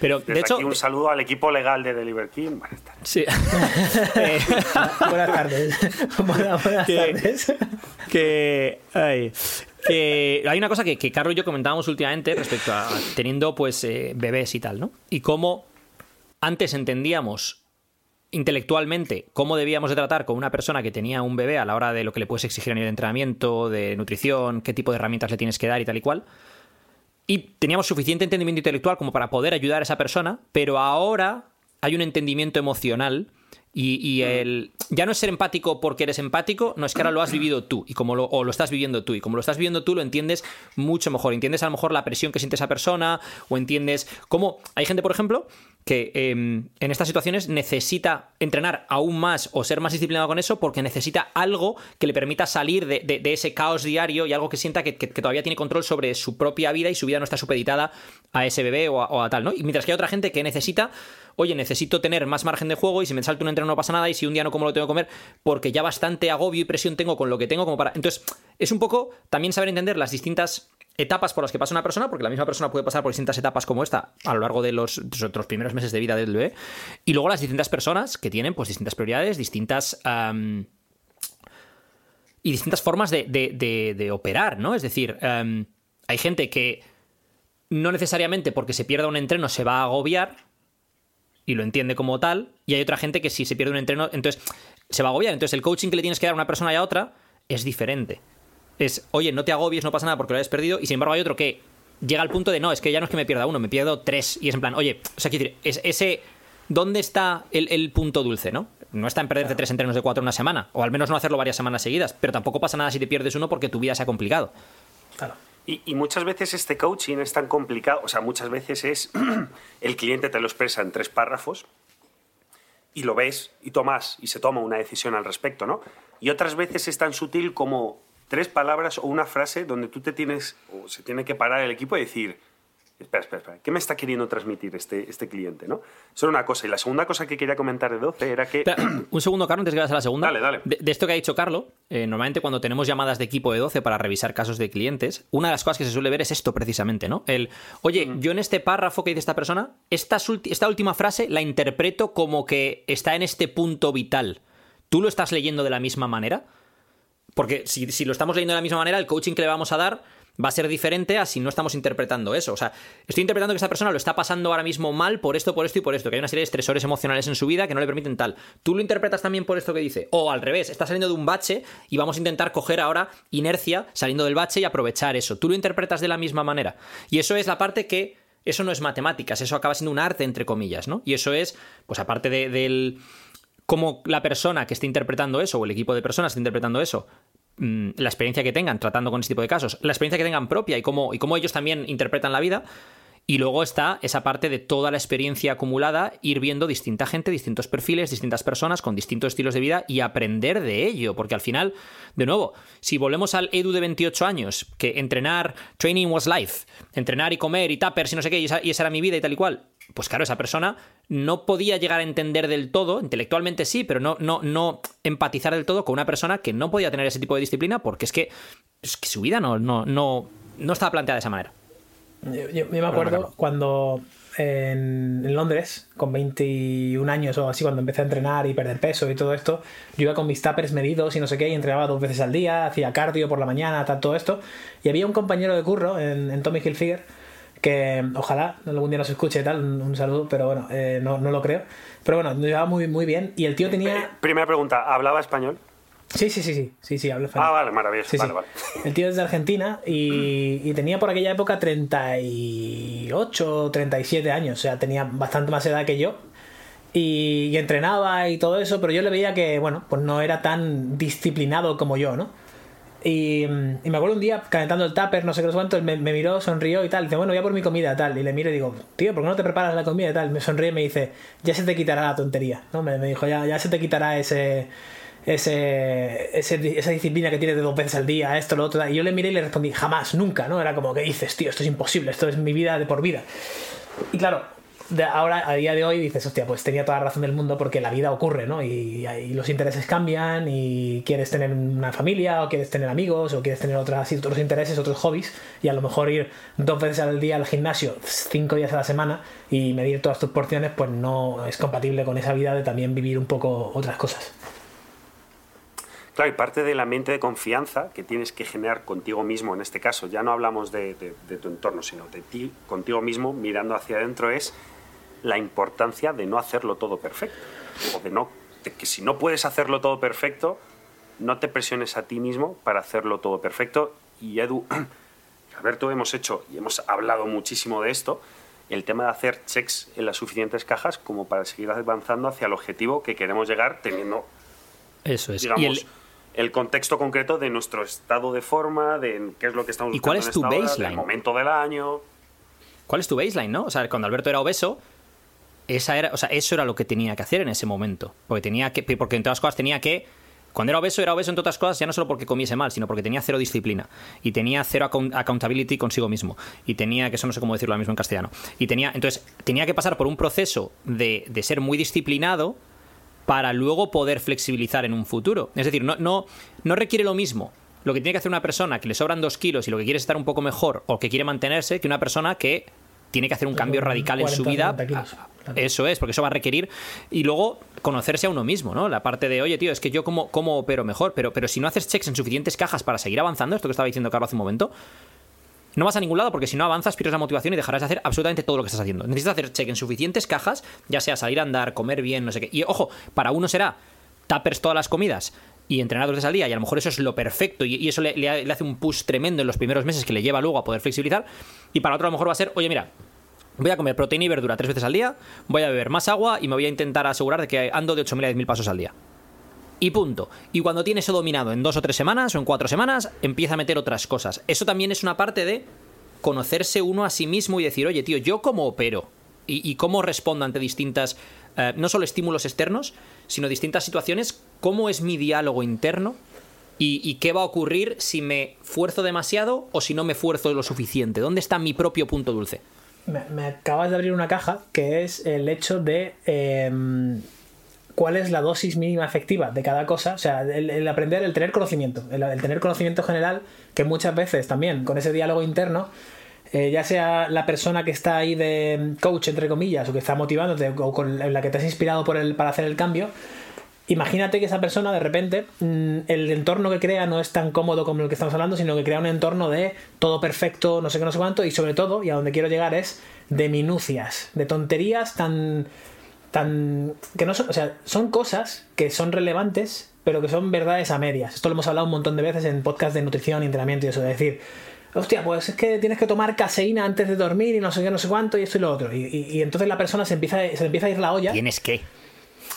Pero, de hecho, un saludo al equipo legal de Deliver King. Buenas tardes. Sí. buenas tardes. buenas, tardes. Que. Ay, hay una cosa que, que, Carlos y yo comentábamos últimamente respecto a teniendo pues eh, bebés y tal, ¿no? Y cómo antes entendíamos intelectualmente cómo debíamos de tratar con una persona que tenía un bebé a la hora de lo que le puedes exigir a nivel de entrenamiento, de nutrición, qué tipo de herramientas le tienes que dar y tal y cual. Y teníamos suficiente entendimiento intelectual como para poder ayudar a esa persona, pero ahora hay un entendimiento emocional y, el, ya no es ser empático porque eres empático, no es que ahora lo has vivido tú y como lo, o lo estás viviendo tú. Y como lo estás viviendo tú, lo entiendes mucho mejor. Entiendes a lo mejor la presión que siente esa persona o entiendes cómo. Hay gente, por ejemplo, que em, en estas situaciones necesita entrenar aún más o ser más disciplinado con eso porque necesita algo que le permita salir de, ese caos diario y algo que sienta que, todavía tiene control sobre su propia vida y su vida no está supeditada a ese bebé o a, o a tal, ¿no? Y mientras que hay otra gente que necesita oye, necesito tener más margen de juego y si me salto un entreno no pasa nada y si un día no como lo tengo que comer porque ya bastante agobio y presión tengo con lo que tengo como para... Entonces, es un poco también saber entender las distintas etapas por las que pasa una persona, porque la misma persona puede pasar por distintas etapas como esta a lo largo de los, otros primeros meses de vida del bebé, y luego las distintas personas que tienen pues distintas prioridades, distintas... y distintas formas de, operar, ¿no? Es decir, hay gente que no necesariamente porque se pierda un entreno se va a agobiar, y lo entiende como tal, y hay otra gente que si se pierde un entreno, entonces se va a agobiar. Entonces el coaching que le tienes que dar a una persona y a otra es diferente. Es, oye, no te agobies, no pasa nada porque lo hayas perdido, y sin embargo hay otro que llega al punto de, no, es que ya no es que me pierda uno, me pierdo tres, y es en plan, oye, o sea, quiero decir, es, ese, ¿dónde está el, punto dulce, no? No está en perderte tres entrenos de cuatro una semana, o al menos no hacerlo varias semanas seguidas, pero tampoco pasa nada si te pierdes uno porque tu vida se ha complicado. Claro. Y, muchas veces este coaching es tan complicado, o sea, muchas veces es el cliente te lo expresa en tres párrafos y lo ves y tomas y se toma una decisión al respecto, ¿no? Y otras veces es tan sutil como tres palabras o una frase donde tú te tienes o se tiene que parar el equipo y decir, espera, espera, espera, ¿qué me está queriendo transmitir este, este cliente? ¿no? Eso una cosa. Y la segunda cosa que quería comentar de 12 era que... un segundo, Carlos, antes de que vayas a la segunda. Dale, dale. De, esto que ha dicho Carlos, eh, normalmente cuando tenemos llamadas de equipo de 12 para revisar casos de clientes, una de las cosas que se suele ver es esto precisamente, ¿no? El, oye, yo en este párrafo que dice esta persona, esta, esta última frase la interpreto como que está en este punto vital. ¿Tú lo estás leyendo de la misma manera? Porque si, si lo estamos leyendo de la misma manera, el coaching que le vamos a dar va a ser diferente a si no estamos interpretando eso. O sea, estoy interpretando que esta persona lo está pasando ahora mismo mal por esto, por esto y por esto, que hay una serie de estresores emocionales en su vida que no le permiten tal. Tú lo interpretas también por esto que dice. O al revés, está saliendo de un bache y vamos a intentar coger ahora inercia saliendo del bache y aprovechar eso. Tú lo interpretas de la misma manera. Y eso es la parte que... Eso no es matemáticas, eso acaba siendo un arte, entre comillas, ¿no? Y eso es, pues aparte del cómo la persona que esté interpretando eso, o el equipo de personas que esté interpretando eso, Mm, la experiencia que tengan tratando con este tipo de casos, la experiencia que tengan propia y cómo, y cómo ellos también interpretan la vida. Y luego está esa parte de toda la experiencia acumulada, ir viendo distinta gente, distintos perfiles, distintas personas con distintos estilos de vida y aprender de ello. Porque al final, de nuevo, si volvemos al Edu de 28 años, que entrenar, training was life, entrenar y comer y tappers y no sé qué, y esa, y esa era mi vida y tal y cual, pues claro, esa persona no podía llegar a entender del todo, intelectualmente sí, pero no, no, no empatizar del todo con una persona que no podía tener ese tipo de disciplina porque es que, es que su vida no, no, no, no estaba planteada de esa manera. Yo, me acuerdo cuando en, Londres, con 21 años o así, cuando empecé a entrenar y perder peso y todo esto, yo iba con mis tuppers medidos y no sé qué, y entrenaba dos veces al día, hacía cardio por la mañana, todo esto. Y había un compañero de curro en, en Tommy Hilfiger que ojalá algún día nos escuche y tal, un, saludo, pero bueno, eh, no, no, lo creo. Pero bueno, nos llevaba muy, muy bien y el tío tenía... Primera pregunta, ¿hablaba español? Sí, sí, sí, sí, sí, sí, habla español. Ah, vale, maravilloso. vale, Vale. El tío es de Argentina y, y, tenía por aquella época 38, 37 años, o sea, tenía bastante más edad que yo. Y, y entrenaba y todo eso, pero yo le veía que, bueno, pues no era tan disciplinado como yo, ¿no? Y, me acuerdo un día calentando el tupper, no sé qué cuánto, me, me miró, sonrió y tal. Dice, bueno, voy a por mi comida tal. Y le miro y digo, tío, ¿por qué no te preparas la comida y tal? Me sonríe y me dice, ya se te quitará la tontería. ¿no? Me, dijo, ya, ya se te quitará ese, ese, esa disciplina que tienes de dos veces al día, esto, lo otro. Y yo le miré y le respondí, jamás, nunca, ¿no? Era como, ¿qué dices, tío? Esto es imposible, esto es mi vida de por vida. Y claro, ahora, a día de hoy, dices, hostia, pues tenía toda la razón del mundo porque la vida ocurre, ¿no? Y, los intereses cambian y quieres tener una familia o quieres tener amigos o quieres tener otras, otros intereses, otros hobbies y a lo mejor ir dos veces al día al gimnasio, cinco días a la semana y medir todas tus porciones, pues no es compatible con esa vida de también vivir un poco otras cosas. Claro, y parte de la mente de confianza que tienes que generar contigo mismo, en este caso, ya no hablamos de, de tu entorno, sino de ti, contigo mismo, mirando hacia adentro, es la importancia de no hacerlo todo perfecto. O de, no, que si no puedes hacerlo todo perfecto, no te presiones a ti mismo para hacerlo todo perfecto. Y Edu, Alberto, hemos hecho y hemos hablado muchísimo de esto, el tema de hacer checks en las suficientes cajas como para seguir avanzando hacia el objetivo que queremos llegar teniendo, Eso es. digamos, el... contexto concreto de nuestro estado de forma, de qué es lo que estamos ¿Y cuál es tu baseline? el momento del año. ¿Cuál es tu baseline, no? O sea, cuando Alberto era obeso, esa era, o sea, eso era lo que tenía que hacer en ese momento. Porque tenía que, porque entre otras cosas tenía que cuando era obeso, era obeso entre otras cosas, ya no solo porque comiese mal, sino porque tenía cero disciplina. Y tenía cero accountability consigo mismo. Y tenía, que eso no sé cómo decirlo ahora mismo en castellano. Y tenía, entonces, tenía que pasar por un proceso de, de ser muy disciplinado para luego poder flexibilizar en un futuro. Es decir, no, no, no requiere lo mismo lo que tiene que hacer una persona que le sobran dos kilos y lo que quiere es estar un poco mejor o que quiere mantenerse que una persona que tiene que hacer un cambio radical en su vida. Eso es, porque eso va a requerir. Y luego conocerse a uno mismo, ¿no? La parte de, oye, tío, es que yo como, como opero mejor, pero, pero si no haces checks en suficientes cajas para seguir avanzando, esto que estaba diciendo Carlos hace un momento, no vas a ningún lado porque si no avanzas pierdes la motivación y dejarás de hacer absolutamente todo lo que estás haciendo. Necesitas hacer check en suficientes cajas, ya sea salir a andar, comer bien, no sé qué. Y ojo, para uno será tappers todas las comidas y entrenar dos veces al día, y a lo mejor eso es lo perfecto, y, eso le, le, hace un push tremendo en los primeros meses que le lleva luego a poder flexibilizar, y para otro a lo mejor va a ser, oye, mira, voy a comer proteína y verdura tres veces al día, voy a beber más agua y me voy a intentar asegurar de que ando de 8.000 a 10.000 pasos al día. Y punto. Y cuando tiene eso dominado en dos o tres semanas o en cuatro semanas, empieza a meter otras cosas. Eso también es una parte de conocerse uno a sí mismo y decir, oye, tío, ¿yo cómo opero? Y, cómo respondo ante distintas, eh, no solo estímulos externos, sino distintas situaciones, cómo es mi diálogo interno y, qué va a ocurrir si me fuerzo demasiado o si no me fuerzo lo suficiente. ¿Dónde está mi propio punto dulce? Me, acabas de abrir una caja que es el hecho de em, cuál es la dosis mínima efectiva de cada cosa. O sea, el, aprender, el tener conocimiento, el, tener conocimiento general, que muchas veces también con ese diálogo interno, eh, ya sea la persona que está ahí de coach, entre comillas, o que está motivándote, o con la que te has inspirado por el, para hacer el cambio, imagínate que esa persona de repente mm, el entorno que crea no es tan cómodo como el que estamos hablando, sino que crea un entorno de todo perfecto, no sé qué, no sé cuánto, y sobre todo, y a donde quiero llegar es de minucias, de tonterías tan tan que no son, o sea, son cosas que son relevantes, pero que son verdades a medias. Esto lo hemos hablado un montón de veces en podcast de nutrición, entrenamiento y eso, de decir, hostia, pues es que tienes que tomar caseína antes de dormir y no sé qué, no sé cuánto, y esto y lo otro. Y, entonces la persona se empieza, se empieza a ir la olla. ¿Tienes qué?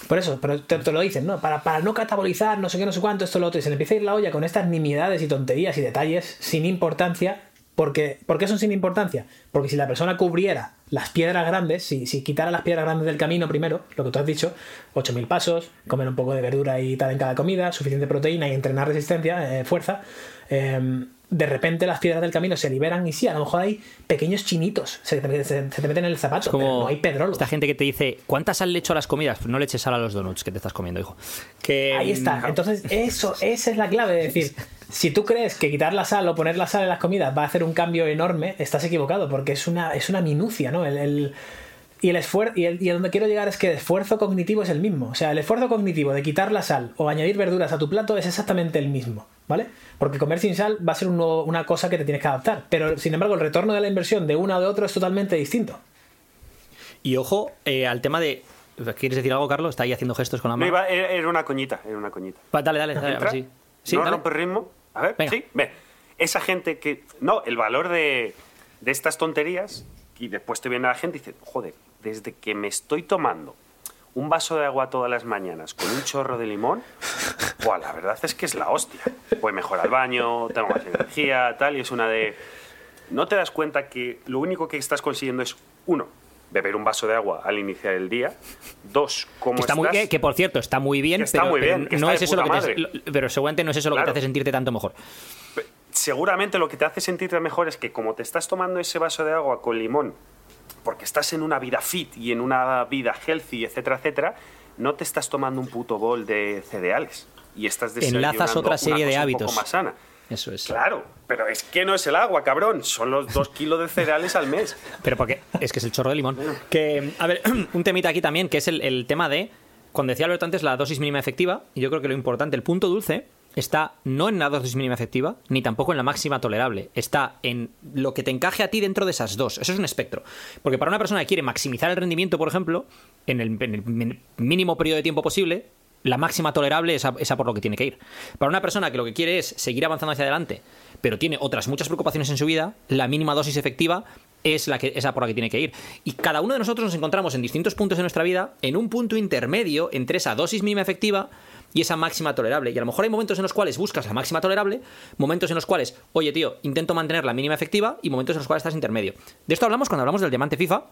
Por eso, pero te, lo dicen, ¿no? Para, para, no catabolizar, no sé qué, no sé cuánto, esto, lo otro. Y se le empieza a ir la olla con estas nimiedades y tonterías y detalles sin importancia. Porque, ¿Por qué son sin importancia? Porque si la persona cubriera las piedras grandes, si, si quitara las piedras grandes del camino primero, lo que tú has dicho, 8.000 pasos, comer un poco de verdura y tal en cada comida, suficiente proteína y entrenar resistencia, eh, fuerza, eh, de repente las piedras del camino se liberan y sí, a lo mejor hay pequeños chinitos, se te, meten en el zapato, como pero no hay pedrolo. Esta gente que te dice, ¿cuánta sal le echo a las comidas? No le eches sal a los donuts que te estás comiendo, hijo. Que... Ahí está. Entonces, eso, esa es la clave de decir, si tú crees que quitar la sal o poner la sal en las comidas va a hacer un cambio enorme, estás equivocado, porque es una, es una minucia, ¿no? el y el esfuerzo y, el, y a donde quiero llegar es que el esfuerzo cognitivo es el mismo. O sea, el esfuerzo cognitivo de quitar la sal o añadir verduras a tu plato es exactamente el mismo, ¿vale? Porque comer sin sal va a ser una cosa que te tienes que adaptar. Pero, sin embargo, el retorno de la inversión de uno o de otro es totalmente distinto. Y ojo eh, al tema de. ¿Quieres decir algo, Carlos? Está ahí haciendo gestos con la mano. era una coñita, era una coñita. dale, dale, dale. A ver, sí. sí. ¿No rompe ritmo? A ver, sí. Ve. Esa gente que. No, el valor de, de estas tonterías. Y después te viene la gente y dice, joder, desde que me estoy tomando un vaso de agua todas las mañanas con un chorro de limón, buah, la verdad es que es la hostia. Pues mejor al baño, tengo más energía, tal, y es una de... No te das cuenta que lo único que estás consiguiendo es, uno, beber un vaso de agua al iniciar el día. Dos, ¿cómo está estás? Muy, que, por cierto, está muy bien, está muy bien, no es eso lo que te, pero seguramente no es eso lo que te hace sentirte tanto mejor. Seguramente lo que te hace sentirte mejor es que como te estás tomando ese vaso de agua con limón porque estás en una vida fit y en una vida healthy, etcétera, etcétera, no te estás tomando un puto bol de cereales y estás enlazas otra serie de hábitos un poco más sana. Eso es. Claro, pero es que no es el agua, cabrón. Son los dos kilos de cereales al mes. Pero porque es que es el chorro de limón. Que, a ver, un temita aquí también, que es el, el tema de, cuando decía Alberto antes, la dosis mínima efectiva, y yo creo que lo importante, el punto dulce, está no en la dosis mínima efectiva, ni tampoco en la máxima tolerable. Está en lo que te encaje a ti dentro de esas dos. Eso es un espectro. Porque para una persona que quiere maximizar el rendimiento, por ejemplo, en el, mínimo periodo de tiempo posible, la máxima tolerable es a, por lo que tiene que ir. Para una persona que lo que quiere es seguir avanzando hacia adelante, pero tiene otras muchas preocupaciones en su vida, la mínima dosis efectiva es la que, esa por la que tiene que ir. Y cada uno de nosotros nos encontramos en distintos puntos de nuestra vida, en un punto intermedio entre esa dosis mínima efectiva y esa máxima tolerable. Y a lo mejor hay momentos en los cuales buscas la máxima tolerable, momentos en los cuales, oye tío, intento mantener la mínima efectiva y momentos en los cuales estás intermedio. De esto hablamos cuando hablamos del diamante FIFA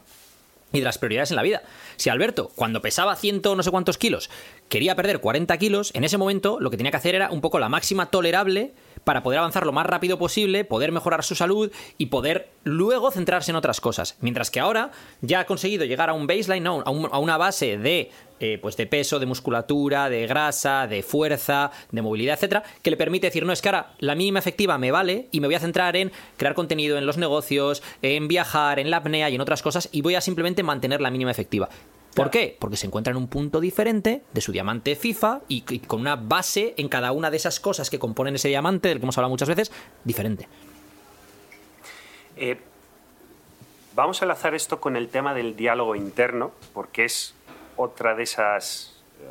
y de las prioridades en la vida. Si Alberto, cuando pesaba ciento no sé cuántos kilos, quería perder 40 kilos, en ese momento lo que tenía que hacer era un poco la máxima tolerable para poder avanzar lo más rápido posible, poder mejorar su salud y poder luego centrarse en otras cosas. Mientras que ahora ya ha conseguido llegar a un baseline, a, una base de, eh, pues de peso, de musculatura, de grasa, de fuerza, de movilidad, etcétera, que le permite decir, no, es que ahora la mínima efectiva me vale y me voy a centrar en crear contenido en los negocios, en viajar, en la apnea y en otras cosas y voy a simplemente mantener la mínima efectiva. ¿Por qué? Porque se encuentra en un punto diferente de su diamante FIFA y, con una base en cada una de esas cosas que componen ese diamante, del que hemos hablado muchas veces, diferente. Eh, vamos a enlazar esto con el tema del diálogo interno, porque es otra de esas eh,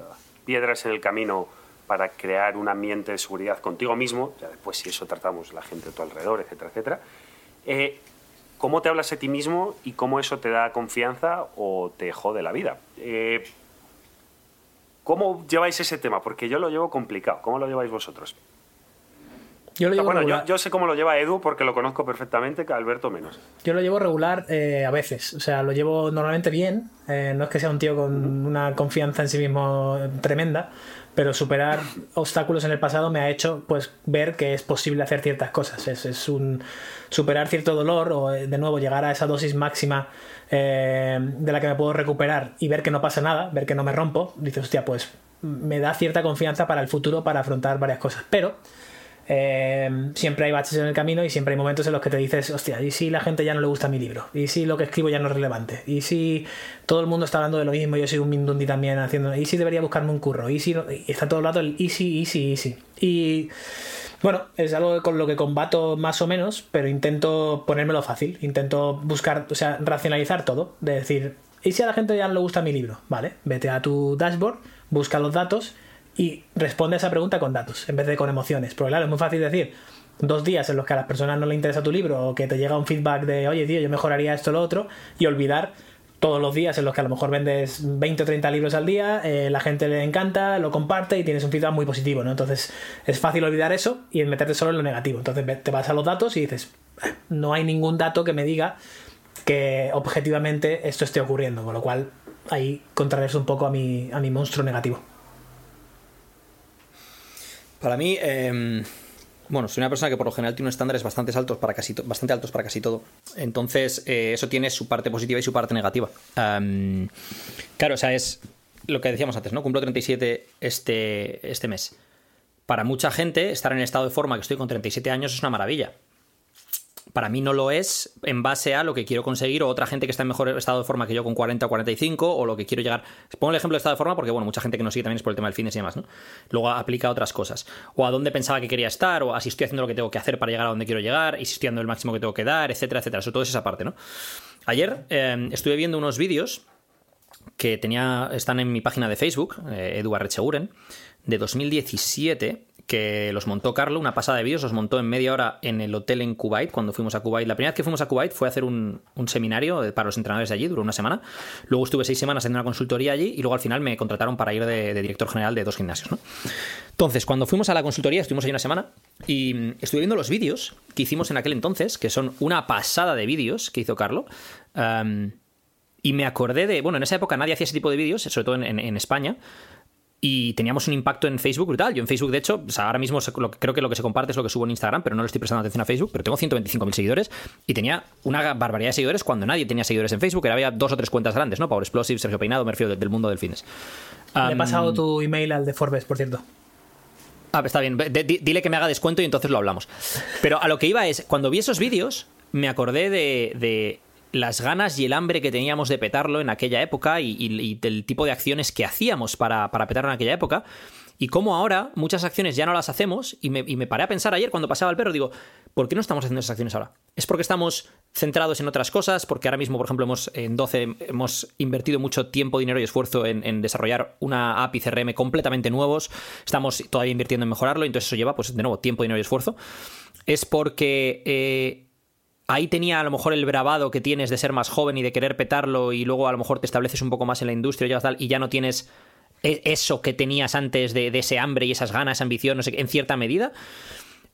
piedras en el camino para crear un ambiente de seguridad contigo mismo, ya después si eso tratamos la gente a tu alrededor, etcétera, etcétera. Eh, cómo te hablas a ti mismo y cómo eso te da confianza o te jode la vida. Eh, ¿Cómo lleváis ese tema? Porque yo lo llevo complicado. ¿Cómo lo lleváis vosotros? Yo lo llevo bueno, yo, sé cómo lo lleva Edu porque lo conozco perfectamente, que Alberto menos. Yo lo llevo regular eh, a veces. O sea, lo llevo normalmente bien. Eh, no es que sea un tío con una confianza en sí mismo tremenda, pero superar obstáculos en el pasado me ha hecho pues ver que es posible hacer ciertas cosas. Es, un superar cierto dolor o eh, de nuevo llegar a esa dosis máxima eh, de la que me puedo recuperar y ver que no pasa nada, ver que no me rompo. Dices, hostia, pues me da cierta confianza para el futuro para afrontar varias cosas. Pero Eh, siempre hay baches en el camino y siempre hay momentos en los que te dices, hostia, ¿y si la gente ya no le gusta mi libro? ¿Y si lo que escribo ya no es relevante? ¿Y si todo el mundo está hablando de lo mismo y yo soy un mindundi también haciendo, ¿y si debería buscarme un curro? ¿Y si está todo el rato el easy, easy, easy? Y bueno, es algo con lo que combato más o menos, pero intento ponérmelo fácil, intento buscar, o sea, racionalizar todo, de decir, ¿y si a la gente ya no le gusta mi libro? Vale, vete a tu dashboard, busca los datos y responde a esa pregunta con datos en vez de con emociones. Porque claro, es muy fácil decir dos días en los que a las personas no le interesa tu libro o que te llega un feedback de, oye, tío, yo mejoraría esto o lo otro, y olvidar todos los días en los que a lo mejor vendes 20 o 30 libros al día, eh, la gente le encanta, lo comparte y tienes un feedback muy positivo, ¿no? Entonces es fácil olvidar eso y meterte solo en lo negativo. Entonces te vas a los datos y dices, eh, no hay ningún dato que me diga que objetivamente esto esté ocurriendo, con lo cual ahí contrarresto un poco a mi, a mi monstruo negativo. Para mí, em, bueno, soy una persona que por lo general tiene unos estándares bastante altos para casi, bastante altos para casi todo. Entonces, eh, eso tiene su parte positiva y su parte negativa. claro, o sea, es lo que decíamos antes, ¿no? Cumplo 37 este, este mes. Para mucha gente, estar en el estado de forma que estoy con 37 años es una maravilla para mí no lo es en base a lo que quiero conseguir o otra gente que está en mejor estado de forma que yo con 40 o 45 o lo que quiero llegar. Pongo el ejemplo de estado de forma porque, bueno, mucha gente que nos sigue también es por el tema del fitness y demás, ¿no? Luego aplica otras cosas. O a dónde pensaba que quería estar o a si estoy haciendo lo que tengo que hacer para llegar a donde quiero llegar y si estoy dando el máximo que tengo que dar, etcétera, etcétera. Eso todo es esa parte, ¿no? Ayer eh, estuve viendo unos vídeos que tenía, están en mi página de Facebook, eh, Eduard de 2017 que los montó Carlo, una pasada de vídeos, los montó en media hora en el hotel en Kuwait, cuando fuimos a Kuwait. La primera vez que fuimos a Kuwait fue a hacer un, seminario para los entrenadores de allí, duró una semana. Luego estuve seis semanas en una consultoría allí y luego al final me contrataron para ir de, director general de dos gimnasios. Entonces, cuando fuimos a la consultoría, estuvimos ahí una semana y mm, estuve viendo los vídeos que hicimos en aquel entonces, que son una pasada de vídeos que hizo Carlo. y me acordé de, bueno, en esa época nadie hacía ese tipo de vídeos, sobre todo en España y teníamos un impacto en Facebook brutal. Yo en Facebook, de hecho, ahora mismo creo que lo que se comparte es lo que subo en Instagram, pero no le estoy prestando atención a Facebook, pero tengo 125.000 seguidores y tenía una barbaridad de seguidores cuando nadie tenía seguidores en Facebook, era había dos o tres cuentas grandes, ¿no? Power Explosive, Sergio Peinado, me refiero del mundo del fitness. Le he pasado tu email al de Forbes, por cierto. Ah, está bien. dile que me haga descuento y entonces lo hablamos. Pero a lo que iba es, cuando vi esos vídeos, me acordé de las ganas y el hambre que teníamos de petarlo en aquella época y, del tipo de acciones que hacíamos para, para, petarlo en aquella época. Y cómo ahora muchas acciones ya no las hacemos. Y me, paré a pensar ayer cuando pasaba el perro, digo, ¿por qué no estamos haciendo esas acciones ahora? ¿Es porque estamos centrados en otras cosas? Porque ahora mismo, por ejemplo, hemos, en 12 hemos invertido mucho tiempo, dinero y esfuerzo en, desarrollar una API CRM completamente nuevos. Estamos todavía invirtiendo en mejorarlo. Entonces eso lleva, pues, de nuevo, tiempo, dinero y esfuerzo. Es porque... Eh, ahí tenía a lo mejor el bravado que tienes de ser más joven y de querer petarlo y luego a lo mejor te estableces un poco más en la industria y, tal, y ya no tienes e, eso que tenías antes de, ese hambre y esas ganas, ambición, no sé, en cierta medida,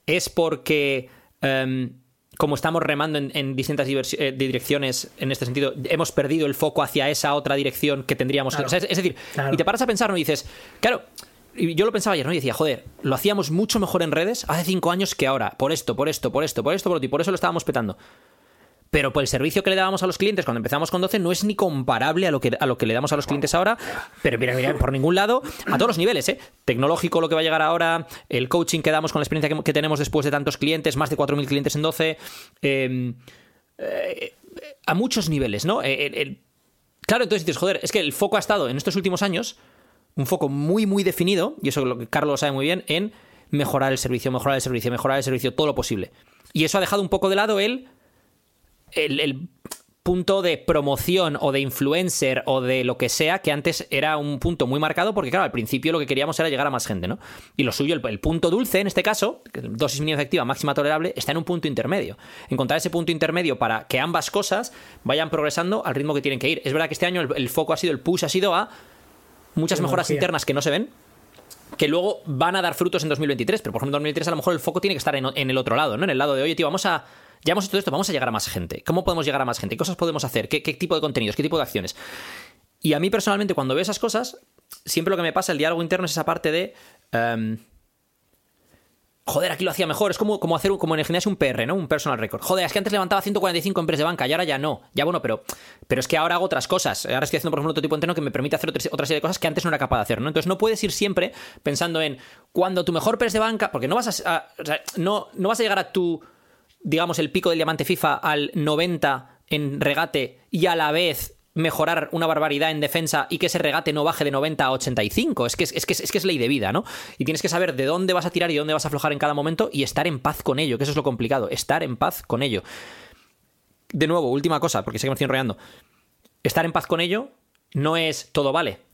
es porque em, como estamos remando en, distintas eh, direcciones en este sentido, hemos perdido el foco hacia esa otra dirección que tendríamos que... es, decir, y te paras a pensar, ¿no? Y dices, claro, yo lo pensaba ayer, ¿no? Y decía, joder, lo hacíamos mucho mejor en redes hace cinco años que ahora. Por esto, por esto, por esto, por esto, por otro. Y por eso lo estábamos petando. Pero por el servicio que le dábamos a los clientes cuando empezamos con 12 no es ni comparable a lo que, a lo que le damos a los clientes ahora. Pero mira, mira, por ningún lado, a todos los niveles, ¿eh? Tecnológico, lo que va a llegar ahora, el coaching que damos con la experiencia que, tenemos después de tantos clientes, más de 4.000 clientes en 12. Em, eh, a muchos niveles, ¿no? Eh, claro, entonces dices, joder, es que el foco ha estado en estos últimos años un foco muy, muy definido, y eso es lo que Carlos sabe muy bien, en mejorar el servicio, mejorar el servicio, mejorar el servicio, todo lo posible. Y eso ha dejado un poco de lado el, el, punto de promoción o de influencer o de lo que sea, que antes era un punto muy marcado, porque claro, al principio lo que queríamos era llegar a más gente, ¿no? Y lo suyo, el, punto dulce en este caso, dosis mínima efectiva, máxima tolerable, está en un punto intermedio. Encontrar ese punto intermedio para que ambas cosas vayan progresando al ritmo que tienen que ir. Es verdad que este año el foco ha sido, el push ha sido a muchas mejoras internas que no se ven, que luego van a dar frutos en 2023, pero por ejemplo en 2023 a lo mejor el foco tiene que estar en, el otro lado, ¿no? En el lado de, oye, tío, vamos a... Ya hemos hecho esto, vamos a llegar a más gente. ¿Cómo podemos llegar a más gente? ¿Qué cosas podemos hacer? ¿Qué, tipo de contenidos? ¿Qué tipo de acciones? Y a mí personalmente cuando veo esas cosas, siempre lo que me pasa, el diálogo interno es esa parte de... Em, joder, aquí lo hacía mejor. Es como, como hacer como en el gimnasio un PR, ¿no? Un personal record. Joder, es que antes levantaba 145 en press de banca y ahora ya no. Ya bueno, pero, pero es que ahora hago otras cosas. Ahora estoy haciendo, por ejemplo, otro tipo de entreno que me permite hacer otra serie de cosas que antes no era capaz de hacer, ¿no? Entonces no puedes ir siempre pensando en cuando tu mejor press de banca, porque no vas a, o sea, no, no vas a llegar a tu, digamos, el pico del diamante FIFA al 90 en regate y a la vez mejorar una barbaridad en defensa y que ese regate no baje de 90 a 85. Es que es, que es, que es ley de vida, ¿no? Y tienes que saber de dónde vas a tirar y dónde vas a aflojar en cada momento y estar en paz con ello, que eso es lo complicado, estar en paz con ello. De nuevo, última cosa, porque sé que me estoy enrollando. Estar en paz con ello no es todo vale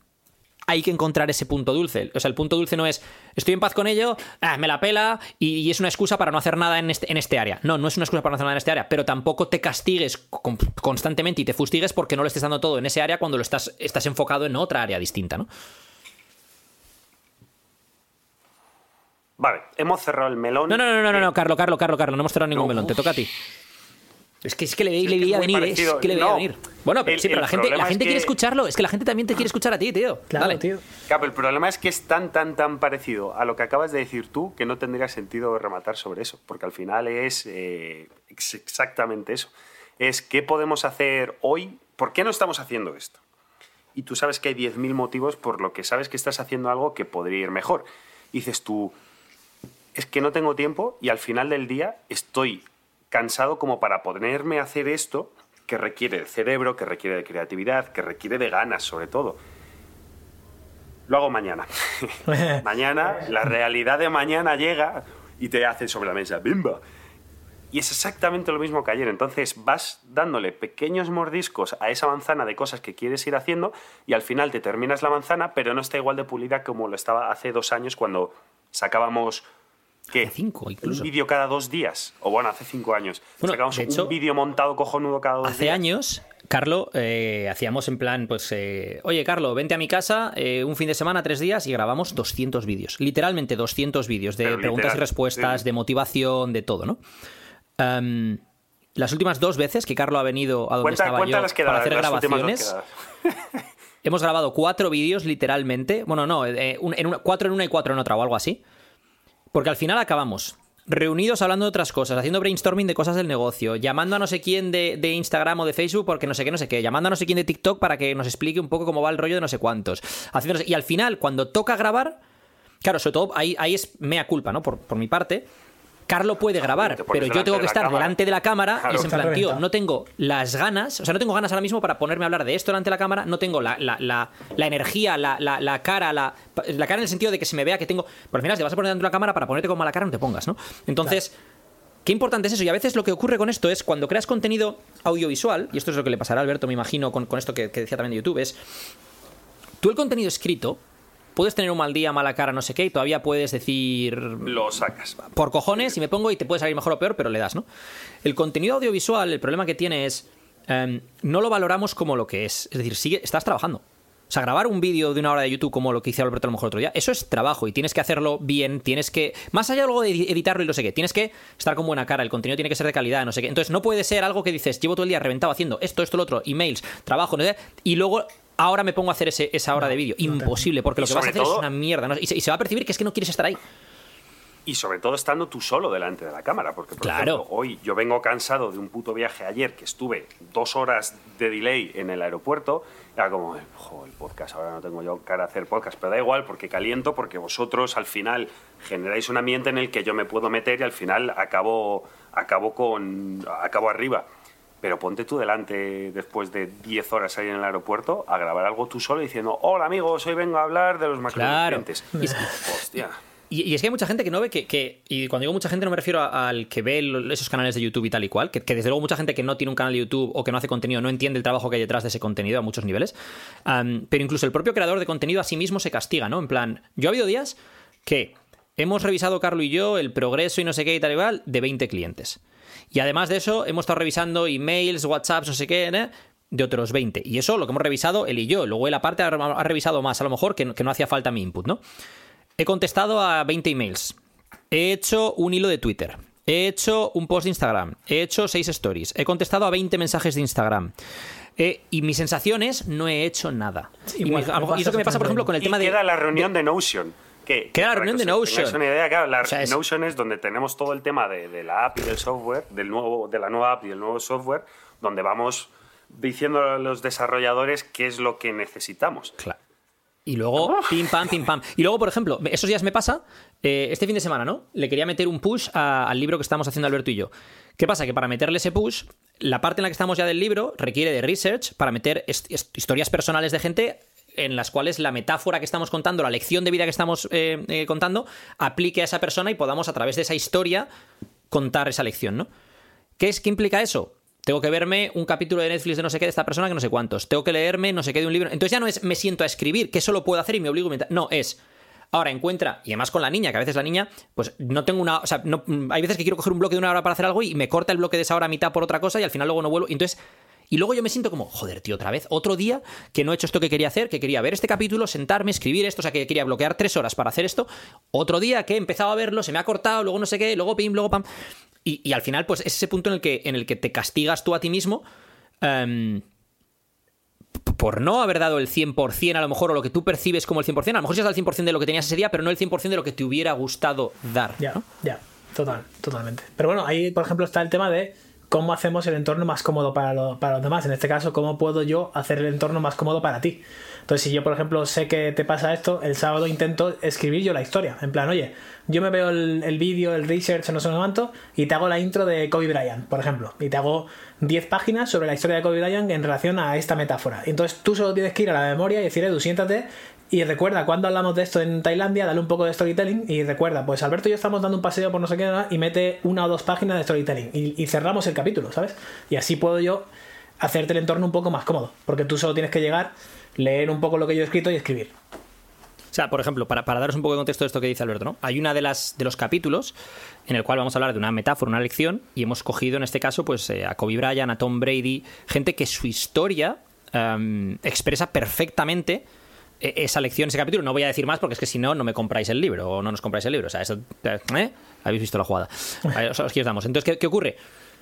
hay que encontrar ese punto dulce. O sea, el punto dulce no es estoy en paz con ello, ah, me la pela y, es una excusa para no hacer nada en este, en este área. No, no es una excusa para no hacer nada en este área, pero tampoco te castigues constantemente y te fustigues porque no lo estés dando todo en ese área cuando lo estás, estás enfocado en otra área distinta, ¿no? Vale, hemos cerrado el melón. No, no, no, no, no, no, Carlo, Carlo, Carlo, Carlo, no hemos cerrado ningún melón, te toca a ti. Es que, es que le, veía venir, es que le veía venir. Bueno, pero sí, pero la gente, la gente quiere escucharlo. Es que la gente también te quiere escuchar a ti, tío. Claro, Dale. tío. Claro, el problema es que es tan, tan, tan parecido a lo que acabas de decir tú que no tendría sentido rematar sobre eso. Porque al final es, eh, exactamente eso. Es qué podemos hacer hoy. ¿Por qué no estamos haciendo esto? Y tú sabes que hay 10.000 motivos por lo que sabes que estás haciendo algo que podría ir mejor. dices tú, es que no tengo tiempo y al final del día estoy cansado como para ponerme a hacer esto que requiere de cerebro, que requiere de creatividad, que requiere de ganas sobre todo. Lo hago mañana. mañana, la realidad de mañana llega y te hace sobre la mesa, ¡bimba! Y es exactamente lo mismo que ayer. Entonces vas dándole pequeños mordiscos a esa manzana de cosas que quieres ir haciendo y al final te terminas la manzana, pero no está igual de pulida como lo estaba hace dos años cuando sacábamos ¿Qué? cinco, incluso. Un vídeo cada dos días. O bueno, hace cinco años. Sacamos un vídeo montado cojonudo cada dos hace días. Hace años, Carlo, eh, hacíamos en plan, pues, eh, oye, Carlo, vente a mi casa eh, un fin de semana, tres días, y grabamos 200 vídeos. Literalmente 200 vídeos de preguntas y respuestas, de motivación, de todo, ¿no? Em, las últimas dos veces que Carlo ha venido a donde estaba yo para hacer grabaciones... hemos grabado cuatro vídeos, literalmente. Bueno, no, en cuatro en una y cuatro en otra o algo así. Porque al final acabamos reunidos hablando de otras cosas, haciendo brainstorming de cosas del negocio, llamando a no sé quién de, Instagram o de Facebook porque no sé qué, no sé qué, llamando a no sé quién de TikTok para que nos explique un poco cómo va el rollo de no sé cuántos. y al final, cuando toca grabar, claro, sobre todo ahí, ahí es mea culpa, ¿no? Por, por mi parte, Carlo puede grabar, pero yo tengo que estar delante de la cámara y es en plan, tío, no tengo las ganas, o sea, no tengo ganas ahora mismo para ponerme a hablar de esto delante de la cámara, no tengo la, energía, la, cara, la, cara en el sentido de que se me vea que tengo. Pero al final, si te vas a poner delante de la cámara para ponerte como la cara, no te pongas, ¿no? Entonces. Qué importante es eso. Y a veces lo que ocurre con esto es cuando creas contenido audiovisual, y esto es lo que le pasará a Alberto, me imagino, con, esto que, que decía también de YouTube, es. Tú el contenido escrito, puedes tener un mal día, mala cara, no sé qué, y todavía puedes decir. Lo sacas. Por cojones, y me pongo y te puede salir mejor o peor, pero le das, ¿no? El contenido audiovisual, el problema que tiene es. Em, no lo valoramos como lo que es. Es decir, sigue, estás trabajando. O sea, grabar un vídeo de una hora de YouTube como lo que hice Alberto a lo mejor otro día, eso es trabajo y tienes que hacerlo bien, tienes que, más allá luego de editarlo y no sé qué, tienes que estar con buena cara, el contenido tiene que ser de calidad, no sé qué. Entonces no puede ser algo que dices, llevo todo el día reventado haciendo esto, esto, lo otro, emails, trabajo, no sé, y luego ahora me pongo a hacer ese, esa hora de vídeo. Imposible, porque lo que vas a hacer es una mierda. Y, se, va a percibir que es que no quieres estar ahí. Y sobre todo estando tú solo delante de la cámara, porque por ejemplo, hoy yo vengo cansado de un puto viaje ayer que estuve dos horas de delay en el aeropuerto. Era como, joder, el podcast, ahora no tengo yo cara a hacer podcast, pero da igual porque caliento, porque vosotros al final generáis un ambiente en el que yo me puedo meter y al final acabo, acabo, con, acabo arriba. Pero ponte tú delante después de 10 horas ahí en el aeropuerto a grabar algo tú solo diciendo, hola amigos, hoy vengo a hablar de los macronutrientes. Claro. Hostia. Y, es que hay mucha gente que no ve que, y cuando digo mucha gente no me refiero al que ve esos canales de YouTube y tal y cual, que, desde luego mucha gente que no tiene un canal de YouTube o que no hace contenido no entiende el trabajo que hay detrás de ese contenido a muchos niveles. pero incluso el propio creador de contenido a sí mismo se castiga, ¿no? En plan, yo ha habido días que hemos revisado, Carlos y yo, el progreso y no sé qué y tal y tal de 20 clientes. Y además de eso, hemos estado revisando emails, WhatsApps, no sé qué, ¿eh? de otros 20. Y eso lo que hemos revisado él y yo. Luego él aparte ha, revisado más, a lo mejor, que, no hacía falta mi input, ¿no? He contestado a 20 emails. He hecho un hilo de Twitter. He hecho un post de Instagram. He hecho 6 stories. He contestado a 20 mensajes de Instagram. Eh, y mi sensación es, no he hecho nada. y, eso que me pasa, por ejemplo, con el tema de. queda la reunión de, Notion. Que, Queda la reunión de Notion. Es una idea, claro, la Notion es donde tenemos todo el tema de, de, la app y del software, del nuevo, de la nueva app y del nuevo software, donde vamos diciendo a los desarrolladores qué es lo que necesitamos. Claro. Y luego, pim, pam, pim, pam. Y luego, por ejemplo, esos días me pasa, eh, este fin de semana, ¿no? Le quería meter un push al libro que estamos haciendo Alberto y yo. ¿Qué pasa? Que para meterle ese push, la parte en la que estamos ya del libro requiere de research para meter historias personales de gente en las cuales la metáfora que estamos contando, la lección de vida que estamos eh, eh, contando, aplique a esa persona y podamos a través de esa historia contar esa lección, ¿no? ¿Qué, es, ¿Qué implica eso? Tengo que verme un capítulo de Netflix de no sé qué de esta persona que no sé cuántos. Tengo que leerme no sé qué de un libro. Entonces ya no es me siento a escribir, que eso lo puedo hacer y me obligo a No, es. Ahora encuentra, y además con la niña, que a veces la niña, pues no tengo una. O sea, no, hay veces que quiero coger un bloque de una hora para hacer algo y me corta el bloque de esa hora a mitad por otra cosa y al final luego no vuelvo. Entonces. Y luego yo me siento como, joder, tío, otra vez, otro día que no he hecho esto que quería hacer, que quería ver este capítulo, sentarme, escribir esto, o sea, que quería bloquear tres horas para hacer esto. Otro día que he empezado a verlo, se me ha cortado, luego no sé qué, luego pim, luego pam. Y, al final, pues es ese punto en el que, en el que te castigas tú a ti mismo. Em, por no haber dado el 100% a lo mejor, o lo que tú percibes como el 100%, a lo mejor sí has dado el 100% de lo que tenías ese día, pero no el 100% de lo que te hubiera gustado dar. Ya, ya, total, totalmente. Pero bueno, ahí, por ejemplo, está el tema de cómo hacemos el entorno más cómodo para, para los demás. En este caso, cómo puedo yo hacer el entorno más cómodo para ti. Entonces, si yo, por ejemplo, sé que te pasa esto, el sábado intento escribir yo la historia. En plan, oye, yo me veo el, vídeo, el research, no sé cuánto, y te hago la intro de Kobe Bryant, por ejemplo. Y te hago 10 páginas sobre la historia de Kobe Bryant en relación a esta metáfora. Entonces, tú solo tienes que ir a la memoria y decir, Edu, siéntate y recuerda, cuando hablamos de esto en Tailandia, dale un poco de storytelling y recuerda, pues Alberto y yo estamos dando un paseo por no sé qué y mete una o dos páginas de storytelling y, cerramos el capítulo, ¿sabes? Y así puedo yo hacerte el entorno un poco más cómodo, porque tú solo tienes que llegar leer un poco lo que yo he escrito y escribir. O sea, por ejemplo, para, daros un poco de contexto de esto que dice Alberto, ¿no? Hay una de las de los capítulos en el cual vamos a hablar de una metáfora, una lección, y hemos cogido en este caso, pues, eh, a Kobe Bryant, a Tom Brady, gente que su historia em, expresa perfectamente esa lección, ese capítulo. No voy a decir más porque es que si no, no me compráis el libro o no nos compráis el libro. O sea, eso. ¿eh? Habéis visto la jugada. Os, os damos. Entonces, ¿qué ocurre?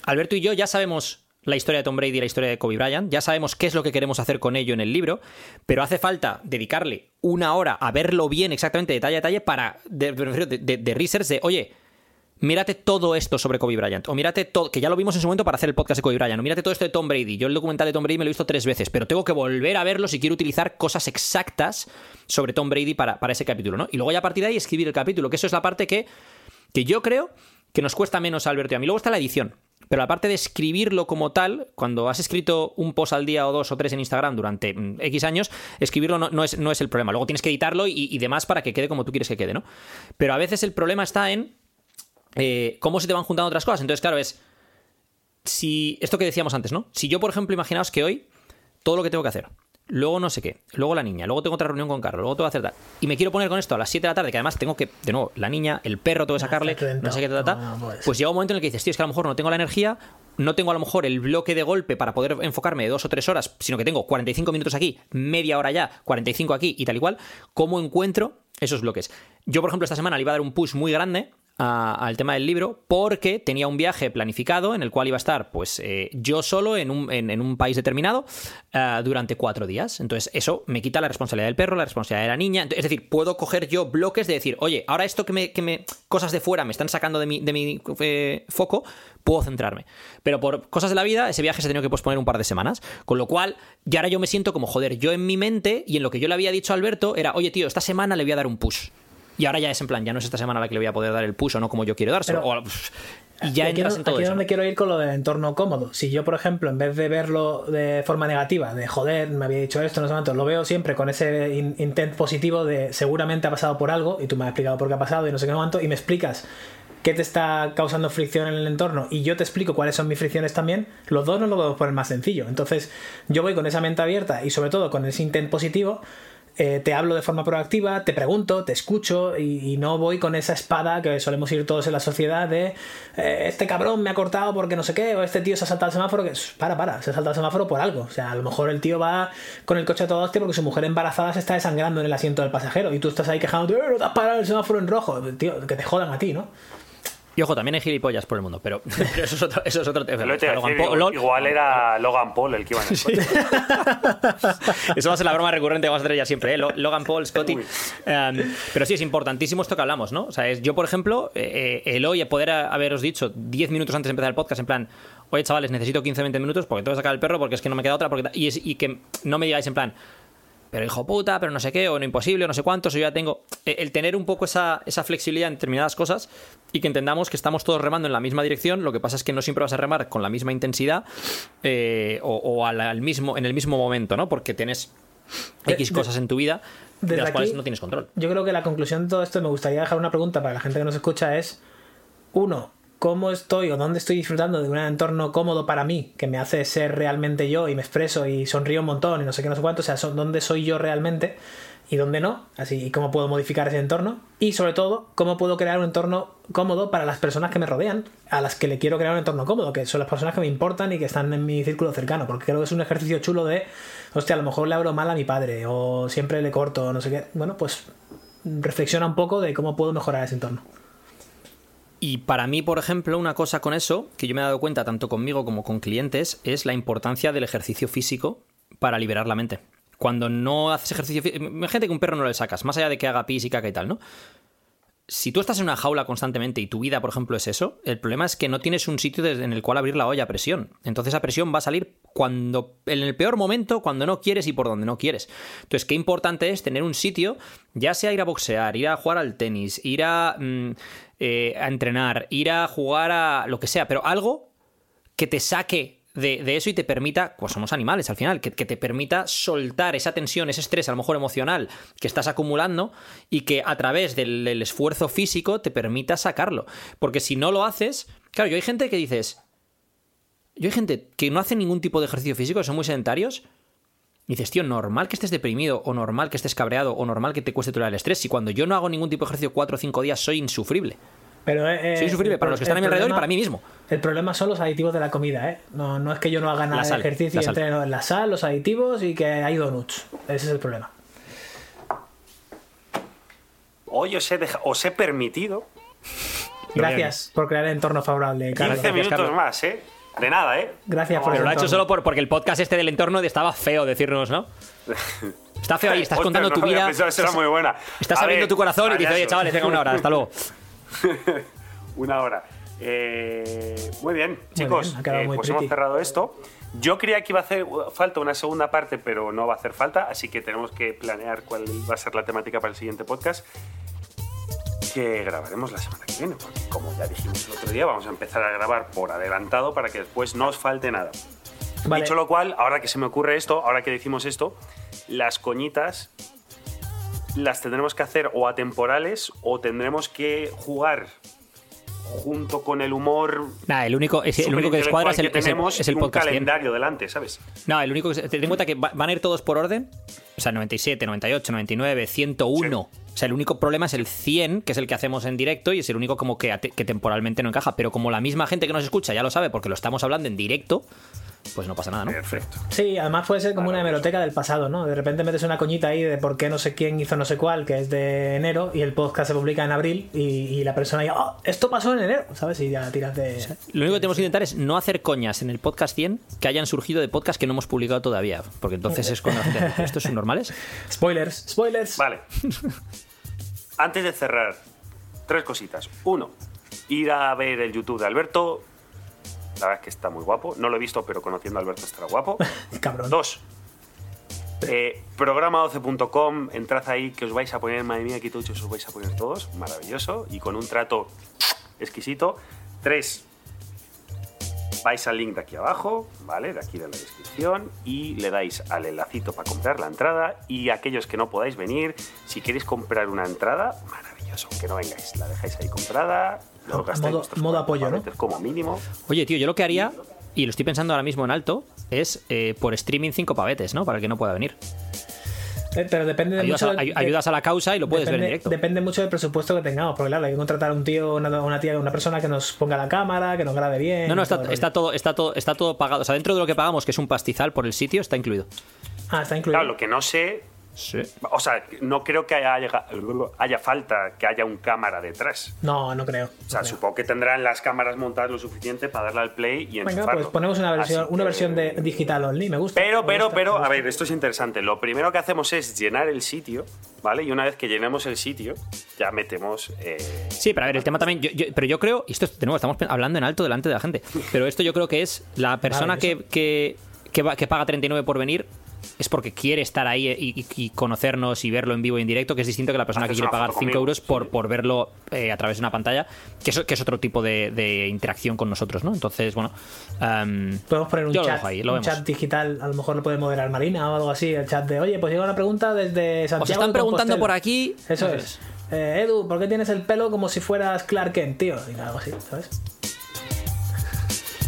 Alberto y yo ya sabemos la historia de Tom Brady y la historia de Kobe Bryant. Ya sabemos qué es lo que queremos hacer con ello en el libro, pero hace falta dedicarle una hora a verlo bien exactamente detalle a detalle para, de, de, research de, oye, mírate todo esto sobre Kobe Bryant, o mírate todo, que ya lo vimos en su momento para hacer el podcast de Kobe Bryant, o mírate todo esto de Tom Brady. Yo el documental de Tom Brady me lo he visto tres veces, pero tengo que volver a verlo si quiero utilizar cosas exactas sobre Tom Brady para, para ese capítulo, ¿no? Y luego ya a partir de ahí escribir el capítulo, que eso es la parte que, que yo creo que nos cuesta menos a Alberto y a mí. Luego está la edición. Pero aparte de escribirlo como tal, cuando has escrito un post al día o dos o tres en Instagram durante mm, X años, escribirlo no, es, no es, el problema. Luego tienes que editarlo y, demás para que quede como tú quieres que quede, ¿no? Pero a veces el problema está en eh, cómo se te van juntando otras cosas. Entonces, claro, es. Si. Esto que decíamos antes, ¿no? Si yo, por ejemplo, imaginaos que hoy todo lo que tengo que hacer luego no sé qué, luego la niña, luego tengo otra reunión con Carlos, luego tengo que hacer tal. Y me quiero poner con esto a las 7 de la tarde, que además tengo que, de nuevo, la niña, el perro, tengo que sacarle, no sé qué, tal, Pues llega un momento en el que dices, tío, es que a lo mejor no tengo la energía, no tengo a lo mejor el bloque de golpe para poder enfocarme de dos o tres horas, sino que tengo 45 minutos aquí, media hora ya, 45 aquí y tal igual. ¿Cómo encuentro esos bloques? Yo, por ejemplo, esta semana le iba a dar un push muy grande al tema del libro porque tenía un viaje planificado en el cual iba a estar pues eh, yo solo en un, en, un país determinado eh, durante cuatro días. Entonces eso me quita la responsabilidad del perro, la responsabilidad de la niña. Es decir, puedo coger yo bloques de decir, oye, ahora esto que me, que me cosas de fuera me están sacando de mi, de mi eh, foco, puedo centrarme. Pero por cosas de la vida, ese viaje se ha tenido que posponer un par de semanas. Con lo cual, ya ahora yo me siento como, joder, yo en mi mente y en lo que yo le había dicho a Alberto era, oye tío, esta semana le voy a dar un push. Y ahora ya es en plan, ya no es esta semana la que le voy a poder dar el push o no como yo quiero dárselo. y ya aquí, entras en todo aquí es donde quiero ir con lo del entorno cómodo. Si yo, por ejemplo, en vez de verlo de forma negativa, de joder, me había dicho esto, no sé cuánto, lo veo siempre con ese intent positivo de seguramente ha pasado por algo y tú me has explicado por qué ha pasado y no sé qué cuánto y me explicas qué te está causando fricción en el entorno y yo te explico cuáles son mis fricciones también, los dos nos lo podemos poner más sencillo. Entonces, yo voy con esa mente abierta y sobre todo con ese intent positivo eh, te hablo de forma proactiva, te pregunto, te escucho y, no voy con esa espada que solemos ir todos en la sociedad de eh, este cabrón me ha cortado porque no sé qué, o este tío se ha saltado el semáforo, que para, para, se ha saltado el semáforo por algo. O sea, a lo mejor el tío va con el coche a todo hostia porque su mujer embarazada se está desangrando en el asiento del pasajero y tú estás ahí quejándote, eh, no te has parado el semáforo en rojo, tío, que te jodan a ti, ¿no? Y ojo, también hay gilipollas por el mundo, pero, eso, es otro, eso es otro tema. igual era Logan Paul el que iba en el sí. Eso va a ser la broma recurrente que vamos a tener ya siempre, ¿eh? Logan Paul, Scotty. Em, pero sí, es importantísimo esto que hablamos, ¿no? O sea, es, yo, por ejemplo, eh, eh, el hoy poder haberos dicho 10 minutos antes de empezar el podcast, en plan, oye, chavales, necesito 15-20 minutos porque tengo que sacar el perro porque es que no me queda otra. Porque... Y, y que no me digáis en plan, pero hijo puta, pero no sé qué, o no imposible, o no sé cuántos, yo ya tengo. E, el tener un poco esa, esa, flexibilidad en determinadas cosas y que entendamos que estamos todos remando en la misma dirección, lo que pasa es que no siempre vas a remar con la misma intensidad eh, o, al, mismo, en el mismo momento, ¿no? Porque tienes X cosas en tu vida de las cuales no tienes control. Yo creo que la conclusión de todo esto, me gustaría dejar una pregunta para la gente que nos escucha, es, uno, cómo estoy o dónde estoy disfrutando de un entorno cómodo para mí, que me hace ser realmente yo y me expreso y sonrío un montón y no sé qué, no sé cuánto, o sea, dónde soy yo realmente y dónde no, así y cómo puedo modificar ese entorno y sobre todo cómo puedo crear un entorno cómodo para las personas que me rodean, a las que le quiero crear un entorno cómodo, que son las personas que me importan y que están en mi círculo cercano, porque creo que es un ejercicio chulo de, hostia, a lo mejor le abro mal a mi padre o siempre le corto, no sé qué, bueno, pues reflexiona un poco de cómo puedo mejorar ese entorno. Y para mí, por ejemplo, una cosa con eso, que yo me he dado cuenta tanto conmigo como con clientes, es la importancia del ejercicio físico para liberar la mente. Cuando no haces ejercicio físico, imagínate que un perro no le sacas, más allá de que haga pis y caca y tal, ¿no? si tú estás en una jaula constantemente y tu vida, por ejemplo, es eso, el problema es que no tienes un sitio en el cual abrir la olla a presión. Entonces esa presión va a salir cuando, en el peor momento, cuando no quieres y por donde no quieres. Entonces, qué importante es tener un sitio, ya sea ir a boxear, ir a jugar al tenis, ir a, mm, eh, a entrenar, ir a jugar a lo que sea, pero algo que te saque de, eso y te permita, pues somos animales al final, que, te permita soltar esa tensión, ese estrés a lo mejor emocional que estás acumulando y que a través del, esfuerzo físico te permita sacarlo. Porque si no lo haces, claro, yo hay gente que dices, yo hay gente que no hace ningún tipo de ejercicio físico, son muy sedentarios. Y dices, tío, normal que estés deprimido, o normal que estés cabreado, o normal que te cueste tolerar el estrés. Y cuando yo no hago ningún tipo de ejercicio cuatro o cinco días, soy insufrible. Pero, eh, Soy insufrible para los que están a mi alrededor y para mí mismo. El problema son los aditivos de la comida, ¿eh? No, no es que yo no haga nada de ejercicio y entreno en la sal, los aditivos y que hay donuts. Ese es el problema. Hoy os he, os he permitido. Gracias por crear el entorno favorable. 15 minutos más, ¿eh? De nada, ¿eh? Gracias por Pero lo ha hecho solo por, porque el podcast este del entorno estaba feo decirnos, ¿no? Está feo ahí, estás contando tu vida. Estás, muy buena. Estás abriendo tu corazón y dices, oye, chavales, venga una hora, hasta luego. una hora. Eh, muy bien, chicos, eh, pues hemos cerrado esto. Yo creía que iba a hacer falta una segunda parte, pero no va a hacer falta, así que tenemos que planear cuál va a ser la temática para el siguiente podcast que grabaremos la semana que viene, porque como ya dijimos el otro día, vamos a empezar a grabar por adelantado para que después no os falte nada. Dicho lo cual, ahora que se me ocurre esto, ahora que decimos esto, las coñitas las tendremos que hacer o atemporales o tendremos que jugar junto con el humor. Nada, el único, el único que descuadra es el, tenemos es el, un calendario delante, ¿sabes? No, el único que. Ten en cuenta que van a ir todos por orden. O sea, 97, 98, 99, 101. O sea, el único problema es el 100, que es el que hacemos en directo y es el único como que, que temporalmente no encaja. Pero como la misma gente que nos escucha ya lo sabe porque lo estamos hablando en directo, pues no pasa nada, ¿no? Perfecto. Sí, además puede ser como una hemeroteca del pasado, ¿no? De repente metes una coñita ahí de por qué no sé quién hizo no sé cuál, que es de enero, y el podcast se publica en abril, y, la persona ya, oh, esto pasó en enero, ¿sabes? Y ya tiras de. lo único que tenemos que intentar es no hacer coñas en el podcast 100 que hayan surgido de podcasts que no hemos publicado todavía, porque entonces es cuando ¿estos son normales? Spoilers, spoilers. Vale. Antes de cerrar, tres cositas. Uno, ir a ver el YouTube de Alberto, la verdad es que está muy guapo. No lo he visto, pero conociendo a Alberto estará guapo. Cabrón. Dos. Eh, programa12.com, entrad ahí que os vais a poner, madre mía, aquí todos os vais a poner todos, maravilloso, y con un trato exquisito. Tres, vais al link de aquí abajo, ¿vale? De aquí de la descripción, y le dais al enlacito para comprar la entrada. Y aquellos que no podáis venir, si queréis comprar una entrada, maravilloso, que no vengáis, la dejáis ahí comprada, modo, apoyo, ¿no? Como mínimo. Oye, tío, yo lo que haría, y lo estoy pensando ahora mismo en alto, es eh, por streaming cinco pavetes, ¿no? Para que no pueda venir. Eh, pero depende de ayudas mucho. A, ayudas a la causa y lo puedes ver en directo. Depende mucho del presupuesto que tengamos. Porque claro, hay que contratar a un tío, una, una tía, una persona que nos ponga la cámara, que nos grabe bien. No, no, está, todo, está, todo, está todo pagado. O sea, dentro de lo que pagamos, que es un pastizal por el sitio, está incluido. Ah, está incluido. Claro, lo que no sé Sí. O sea, no creo que haya, haya falta que haya un cámara detrás. No, no creo. O sea, supongo que tendrán las cámaras montadas lo suficiente para darle al play y Venga, pues ponemos una versión, una versión de digital only, me gusta. Pero, pero, pero, a ver, esto es interesante. Lo primero que hacemos es llenar el sitio, ¿vale? Y una vez que llenemos el sitio, ya metemos. Eh, sí, pero a ver, el tema también. pero yo creo, y esto de nuevo, estamos hablando en alto delante de la gente, pero esto yo creo que es la persona que, que, que paga 39 por venir es porque quiere estar ahí y, conocernos y verlo en vivo y en directo, que es distinto que la persona que quiere pagar 5 euros por, por verlo eh, a través de una pantalla, que es, que es otro tipo de, interacción con nosotros, ¿no? Entonces, bueno. Em, Podemos poner un, chat, un chat digital, a lo mejor lo puede moderar Marina o algo así, el chat de, oye, pues llega una pregunta desde Santiago. Os están preguntando por aquí. Eso es. Eh, Edu, ¿por qué tienes el pelo como si fueras Clark Kent, tío? Y algo así, ¿sabes?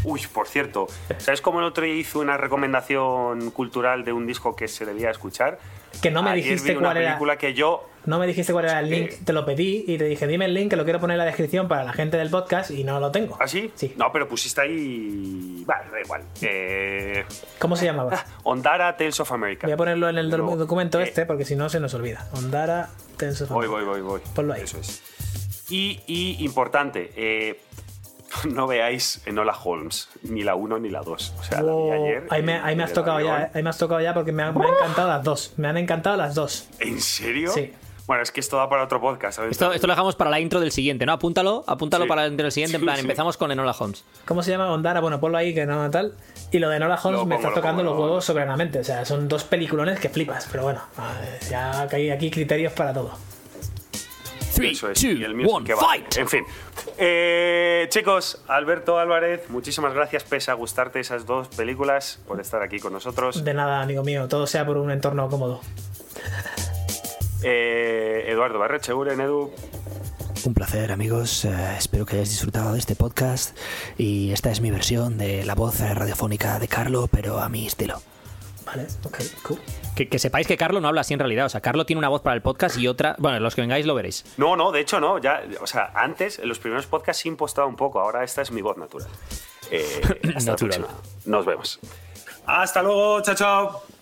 Uy, por cierto, ¿sabes cómo el otro día hizo una recomendación cultural de un disco que se debía escuchar? Que no me dijiste cuál era. que yo. No me dijiste cuál era el link, te lo pedí y te dije, dime el link que lo quiero poner en la descripción para la gente del podcast y no lo tengo. ¿Ah, sí? Sí. No, pero pusiste ahí. Vale, da igual. Eh, ¿Cómo se llamaba? Ah, Ondara Tales of America. Voy a ponerlo en el documento eh, este porque si no se nos olvida. Ondara Tales of America. Voy, voy, voy, voy. Ponlo ahí. Eso es. Y, y importante, eh, no veáis Enola Holmes, ni la 1 ni la 2. O sea, la de ayer. Ahí me, ahí me has tocado ya, ahí me has tocado ya porque me, han, encantado las dos. Me han encantado las dos. ¿En serio? Sí. Bueno, es que esto da para otro podcast. Esto, esto, lo dejamos para la intro del siguiente, ¿no? Apúntalo, apúntalo para la intro del siguiente. En plan, empezamos con Enola Holmes. ¿Cómo se llama Ondara? Bueno, ponlo ahí que no tal. Y lo de Enola Holmes me está tocando los huevos soberanamente. O sea, son dos peliculones que flipas. Pero bueno, ya hay aquí criterios para todo. En fin. Eh, chicos, Alberto Álvarez, muchísimas gracias, pese a gustarte esas dos películas, por estar aquí con nosotros. De nada, amigo mío, todo sea por un entorno cómodo. Eh, Eduardo Barrecheguren, Edu. Un placer amigos, eh, espero que hayáis disfrutado de este podcast y esta es mi versión de la voz radiofónica de Carlo, pero a mi estilo. Vale, ok, cool. Que, sepáis que Carlo no habla así en realidad. O sea, Carlo tiene una voz para el podcast y otra. Bueno, los que vengáis lo veréis. No, no, de hecho no. Ya, o sea, antes, en los primeros podcasts sí impostaba un poco. Ahora esta es mi voz natural. Eh, natural. Nos vemos. Hasta luego, chao, chao.